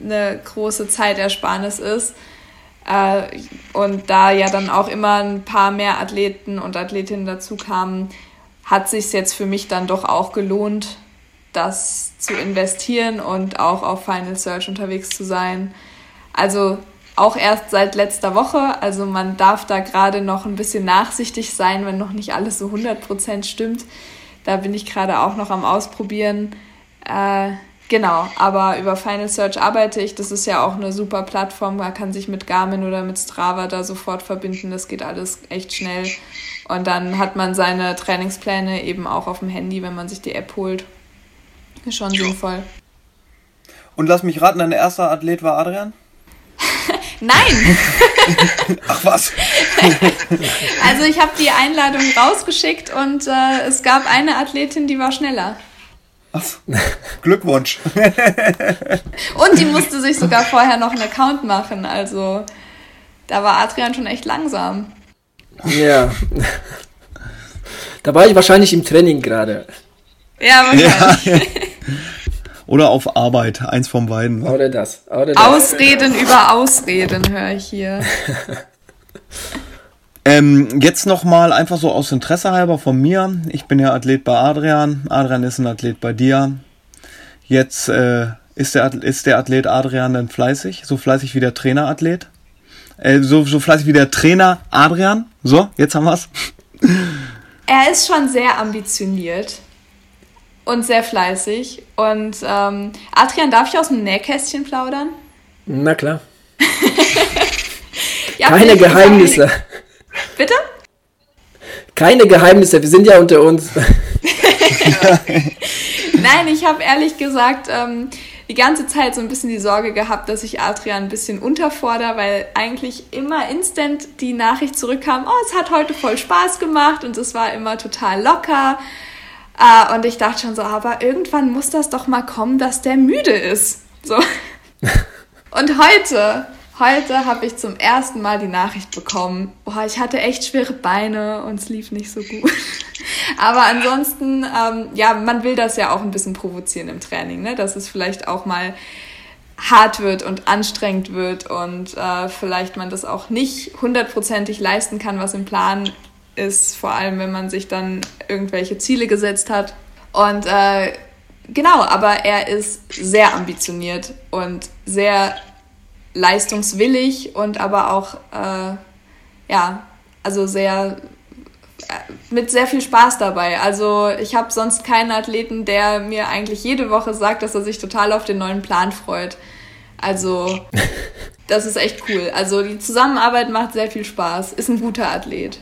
eine große Zeitersparnis ist und da ja dann auch immer ein paar mehr Athleten und Athletinnen dazu kamen, hat sich jetzt für mich dann doch auch gelohnt, das zu investieren und auch auf Final Search unterwegs zu sein. Also auch erst seit letzter Woche. Also man darf da gerade noch ein bisschen nachsichtig sein, wenn noch nicht alles so 100% stimmt. Da bin ich gerade auch noch am Ausprobieren. Äh, Genau, aber über Final Search arbeite ich. Das ist ja auch eine super Plattform. Man kann sich mit Garmin oder mit Strava da sofort verbinden. Das geht alles echt schnell. Und dann hat man seine Trainingspläne eben auch auf dem Handy, wenn man sich die App holt. Ist schon sinnvoll.
Und lass mich raten, dein erster Athlet war Adrian? [LAUGHS]
Nein! [LAUGHS]
Ach was? [LAUGHS]
also ich habe die Einladung rausgeschickt und äh, es gab eine Athletin, die war schneller.
Glückwunsch. [LAUGHS]
Und die musste sich sogar vorher noch einen Account machen. Also da war Adrian schon echt langsam.
Ja. Da war ich wahrscheinlich im Training gerade.
Ja, wahrscheinlich. Ja. [LAUGHS]
Oder auf Arbeit, eins von beiden.
Oder das. Oder
das. Ausreden über Ausreden höre ich hier. [LAUGHS]
Ähm, jetzt nochmal einfach so aus Interesse halber von mir. Ich bin ja Athlet bei Adrian. Adrian ist ein Athlet bei dir. Jetzt äh, ist, der, ist der Athlet Adrian dann fleißig? So fleißig wie der Trainer-Athlet? Äh, so, so fleißig wie der Trainer Adrian? So, jetzt haben wir's. [LAUGHS]
Er ist schon sehr ambitioniert und sehr fleißig. Und ähm, Adrian, darf ich aus dem Nähkästchen plaudern?
Na klar. [LAUGHS] ja, Keine Geheimnisse.
Bitte?
Keine Geheimnisse, wir sind ja unter uns. [LAUGHS] [LAUGHS]
Nein, ich habe ehrlich gesagt ähm, die ganze Zeit so ein bisschen die Sorge gehabt, dass ich Adrian ein bisschen unterfordere, weil eigentlich immer instant die Nachricht zurückkam, oh, es hat heute voll Spaß gemacht und es war immer total locker. Äh, und ich dachte schon so, aber irgendwann muss das doch mal kommen, dass der müde ist. So. [LAUGHS] Und heute Heute habe ich zum ersten Mal die Nachricht bekommen, boah, ich hatte echt schwere Beine und es lief nicht so gut. [LAUGHS] Aber ansonsten, ähm, ja, man will das ja auch ein bisschen provozieren im Training, ne? dass es vielleicht auch mal hart wird und anstrengend wird und äh, vielleicht man das auch nicht hundertprozentig leisten kann, was im Plan ist, vor allem wenn man sich dann irgendwelche Ziele gesetzt hat. Und äh, genau, aber er ist sehr ambitioniert und sehr leistungswillig und aber auch, äh, ja, also sehr äh, mit sehr viel Spaß dabei. Also ich habe sonst keinen Athleten, der mir eigentlich jede Woche sagt, dass er sich total auf den neuen Plan freut. Also [LAUGHS] das ist echt cool. Also die Zusammenarbeit macht sehr viel Spaß. Ist ein guter Athlet.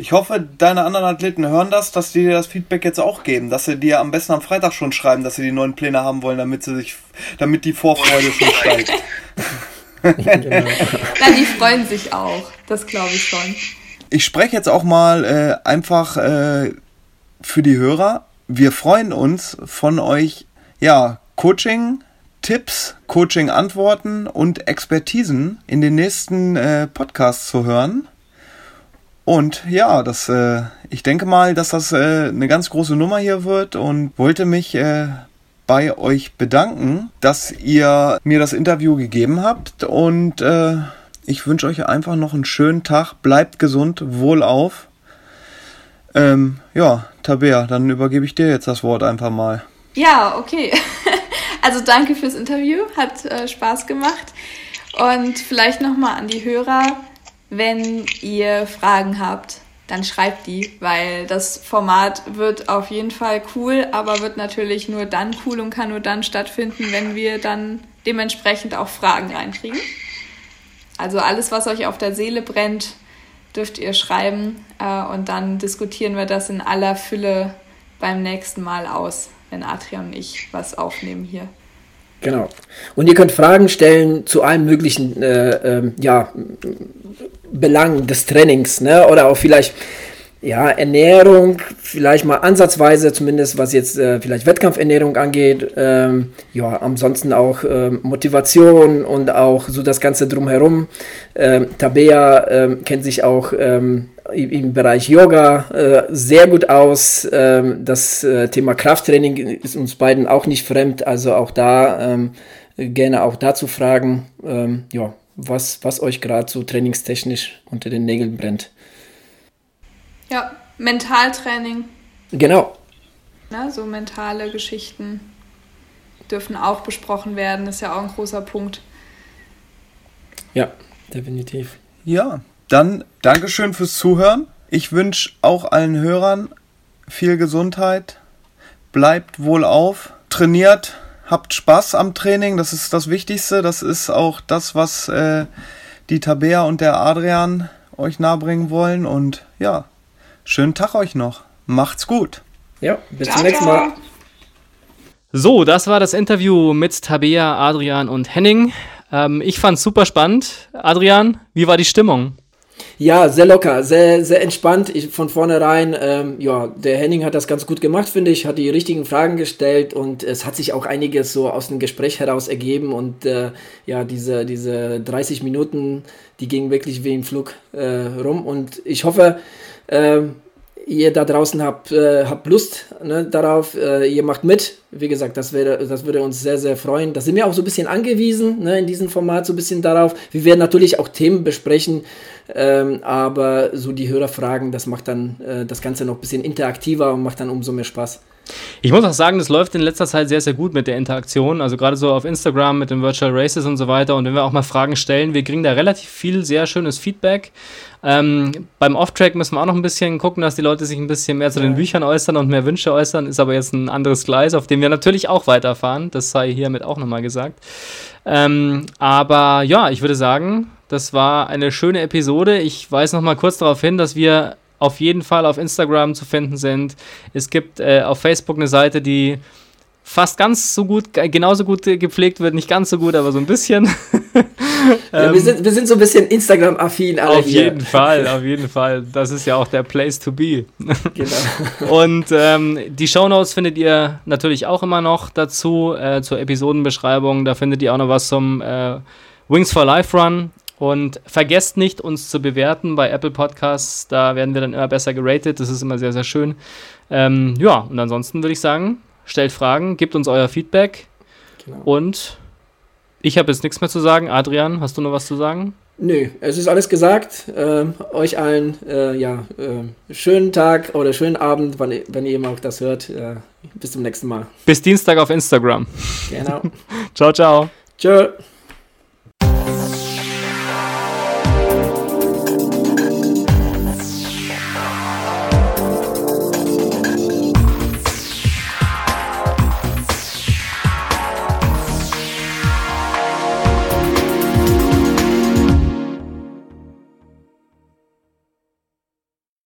Ich hoffe, deine anderen Athleten hören das, dass die dir das Feedback jetzt auch geben, dass sie dir am besten am Freitag schon schreiben, dass sie die neuen Pläne haben wollen, damit sie sich, damit die Vorfreude schon steigt. [LAUGHS]
genau. Na, die freuen sich auch, das glaube ich schon.
Ich spreche jetzt auch mal äh, einfach äh, für die Hörer. Wir freuen uns von euch, ja, Coaching, Tipps, Coaching-Antworten und Expertisen in den nächsten äh, Podcasts zu hören. Und ja, das, äh, ich denke mal, dass das äh, eine ganz große Nummer hier wird und wollte mich äh, bei euch bedanken, dass ihr mir das Interview gegeben habt und äh, ich wünsche euch einfach noch einen schönen Tag. Bleibt gesund, wohlauf. Ähm, ja, Tabea, dann übergebe ich dir jetzt das Wort einfach mal.
Ja, okay. [LAUGHS] Also danke fürs Interview, hat äh, Spaß gemacht. Und vielleicht nochmal an die Hörer, wenn ihr Fragen habt, dann schreibt die, weil das Format wird auf jeden Fall cool, aber wird natürlich nur dann cool und kann nur dann stattfinden, wenn wir dann dementsprechend auch Fragen reinkriegen. Also alles, was euch auf der Seele brennt, dürft ihr schreiben äh, und dann diskutieren wir das in aller Fülle beim nächsten Mal aus wenn Adrian und ich was aufnehmen hier.
Genau. Und ihr könnt Fragen stellen zu allen möglichen äh, äh, ja, Belangen des Trainings, ne? Oder auch vielleicht ja, Ernährung, vielleicht mal ansatzweise, zumindest was jetzt äh, vielleicht Wettkampfernährung angeht. Ähm, ja, ansonsten auch äh, Motivation und auch so das Ganze drumherum. Ähm, Tabea ähm, kennt sich auch ähm, im Bereich Yoga äh, sehr gut aus. Ähm, das äh, Thema Krafttraining ist uns beiden auch nicht fremd, also auch da ähm, gerne auch dazu fragen, ja, was, was euch gerade so trainingstechnisch unter den Nägeln brennt.
Ja, Mentaltraining.
Genau.
Na, so mentale Geschichten dürfen auch besprochen werden, ist ja auch ein großer Punkt.
Ja, definitiv.
Ja, dann Dankeschön fürs Zuhören. Ich wünsche auch allen Hörern viel Gesundheit. Bleibt wohl auf, trainiert, habt Spaß am Training, das ist das Wichtigste. Das ist auch das, was äh, die Tabea und der Adrian euch nahebringen wollen. Und ja, Schönen Tag euch noch. Macht's gut.
Ja, bis zum nächsten Mal.
So, das war das Interview mit Tabea, Adrian und Henning. Ähm, ich fand's super spannend. Adrian, wie war die Stimmung?
Ja, sehr locker, sehr, sehr entspannt. Ich, von vornherein, ähm, ja, der Henning hat das ganz gut gemacht, finde ich, hat die richtigen Fragen gestellt und es hat sich auch einiges so aus dem Gespräch heraus ergeben und äh, ja, diese, diese 30 Minuten, die gingen wirklich wie im Flug äh, rum und ich hoffe, ähm, ihr da draußen habt, äh, habt Lust ne, darauf, äh, ihr macht mit. Wie gesagt, das, wäre, das würde uns sehr, sehr freuen. Da sind wir auch so ein bisschen angewiesen, ne, in diesem Format so ein bisschen darauf. Wir werden natürlich auch Themen besprechen, ähm, aber so die Hörerfragen, das macht dann äh, das Ganze noch ein bisschen interaktiver und macht dann umso mehr Spaß.
Ich muss auch sagen, das läuft in letzter Zeit sehr, sehr gut mit der Interaktion. Also gerade so auf Instagram mit den Virtual Races und so weiter. Und wenn wir auch mal Fragen stellen, wir kriegen da relativ viel sehr schönes Feedback. Ähm, beim Off-Track müssen wir auch noch ein bisschen gucken, dass die Leute sich ein bisschen mehr zu den Büchern äußern und mehr Wünsche äußern. Ist aber jetzt ein anderes Gleis, auf dem wir natürlich auch weiterfahren. Das sei hiermit auch nochmal gesagt. Ähm, aber ja, ich würde sagen, das war eine schöne Episode. Ich weise nochmal kurz darauf hin, dass wir auf jeden Fall auf Instagram zu finden sind. Es gibt äh, auf Facebook eine Seite, die fast ganz so gut, genauso gut gepflegt wird, nicht ganz so gut, aber so ein bisschen. [LAUGHS]
ja, wir, sind, wir sind so ein bisschen Instagram-affin.
Auf hier. jeden Fall, auf jeden Fall. Das ist ja auch der Place to be. [LAUGHS] genau. Und ähm, die Shownotes findet ihr natürlich auch immer noch dazu, äh, zur Episodenbeschreibung. Da findet ihr auch noch was zum äh, Wings for Life Run. Und vergesst nicht, uns zu bewerten bei Apple Podcasts. Da werden wir dann immer besser geratet. Das ist immer sehr, sehr schön. Ähm, ja, und ansonsten würde ich sagen, stellt Fragen, gebt uns euer Feedback. Genau. Und ich habe jetzt nichts mehr zu sagen. Adrian, hast du noch was zu sagen?
Nö, es ist alles gesagt. Ähm, euch allen äh, ja, äh, schönen Tag oder schönen Abend, wann, wenn ihr immer auch das hört. Äh, bis zum nächsten Mal.
Bis Dienstag auf Instagram.
Genau. [LAUGHS]
ciao, ciao.
Tschö.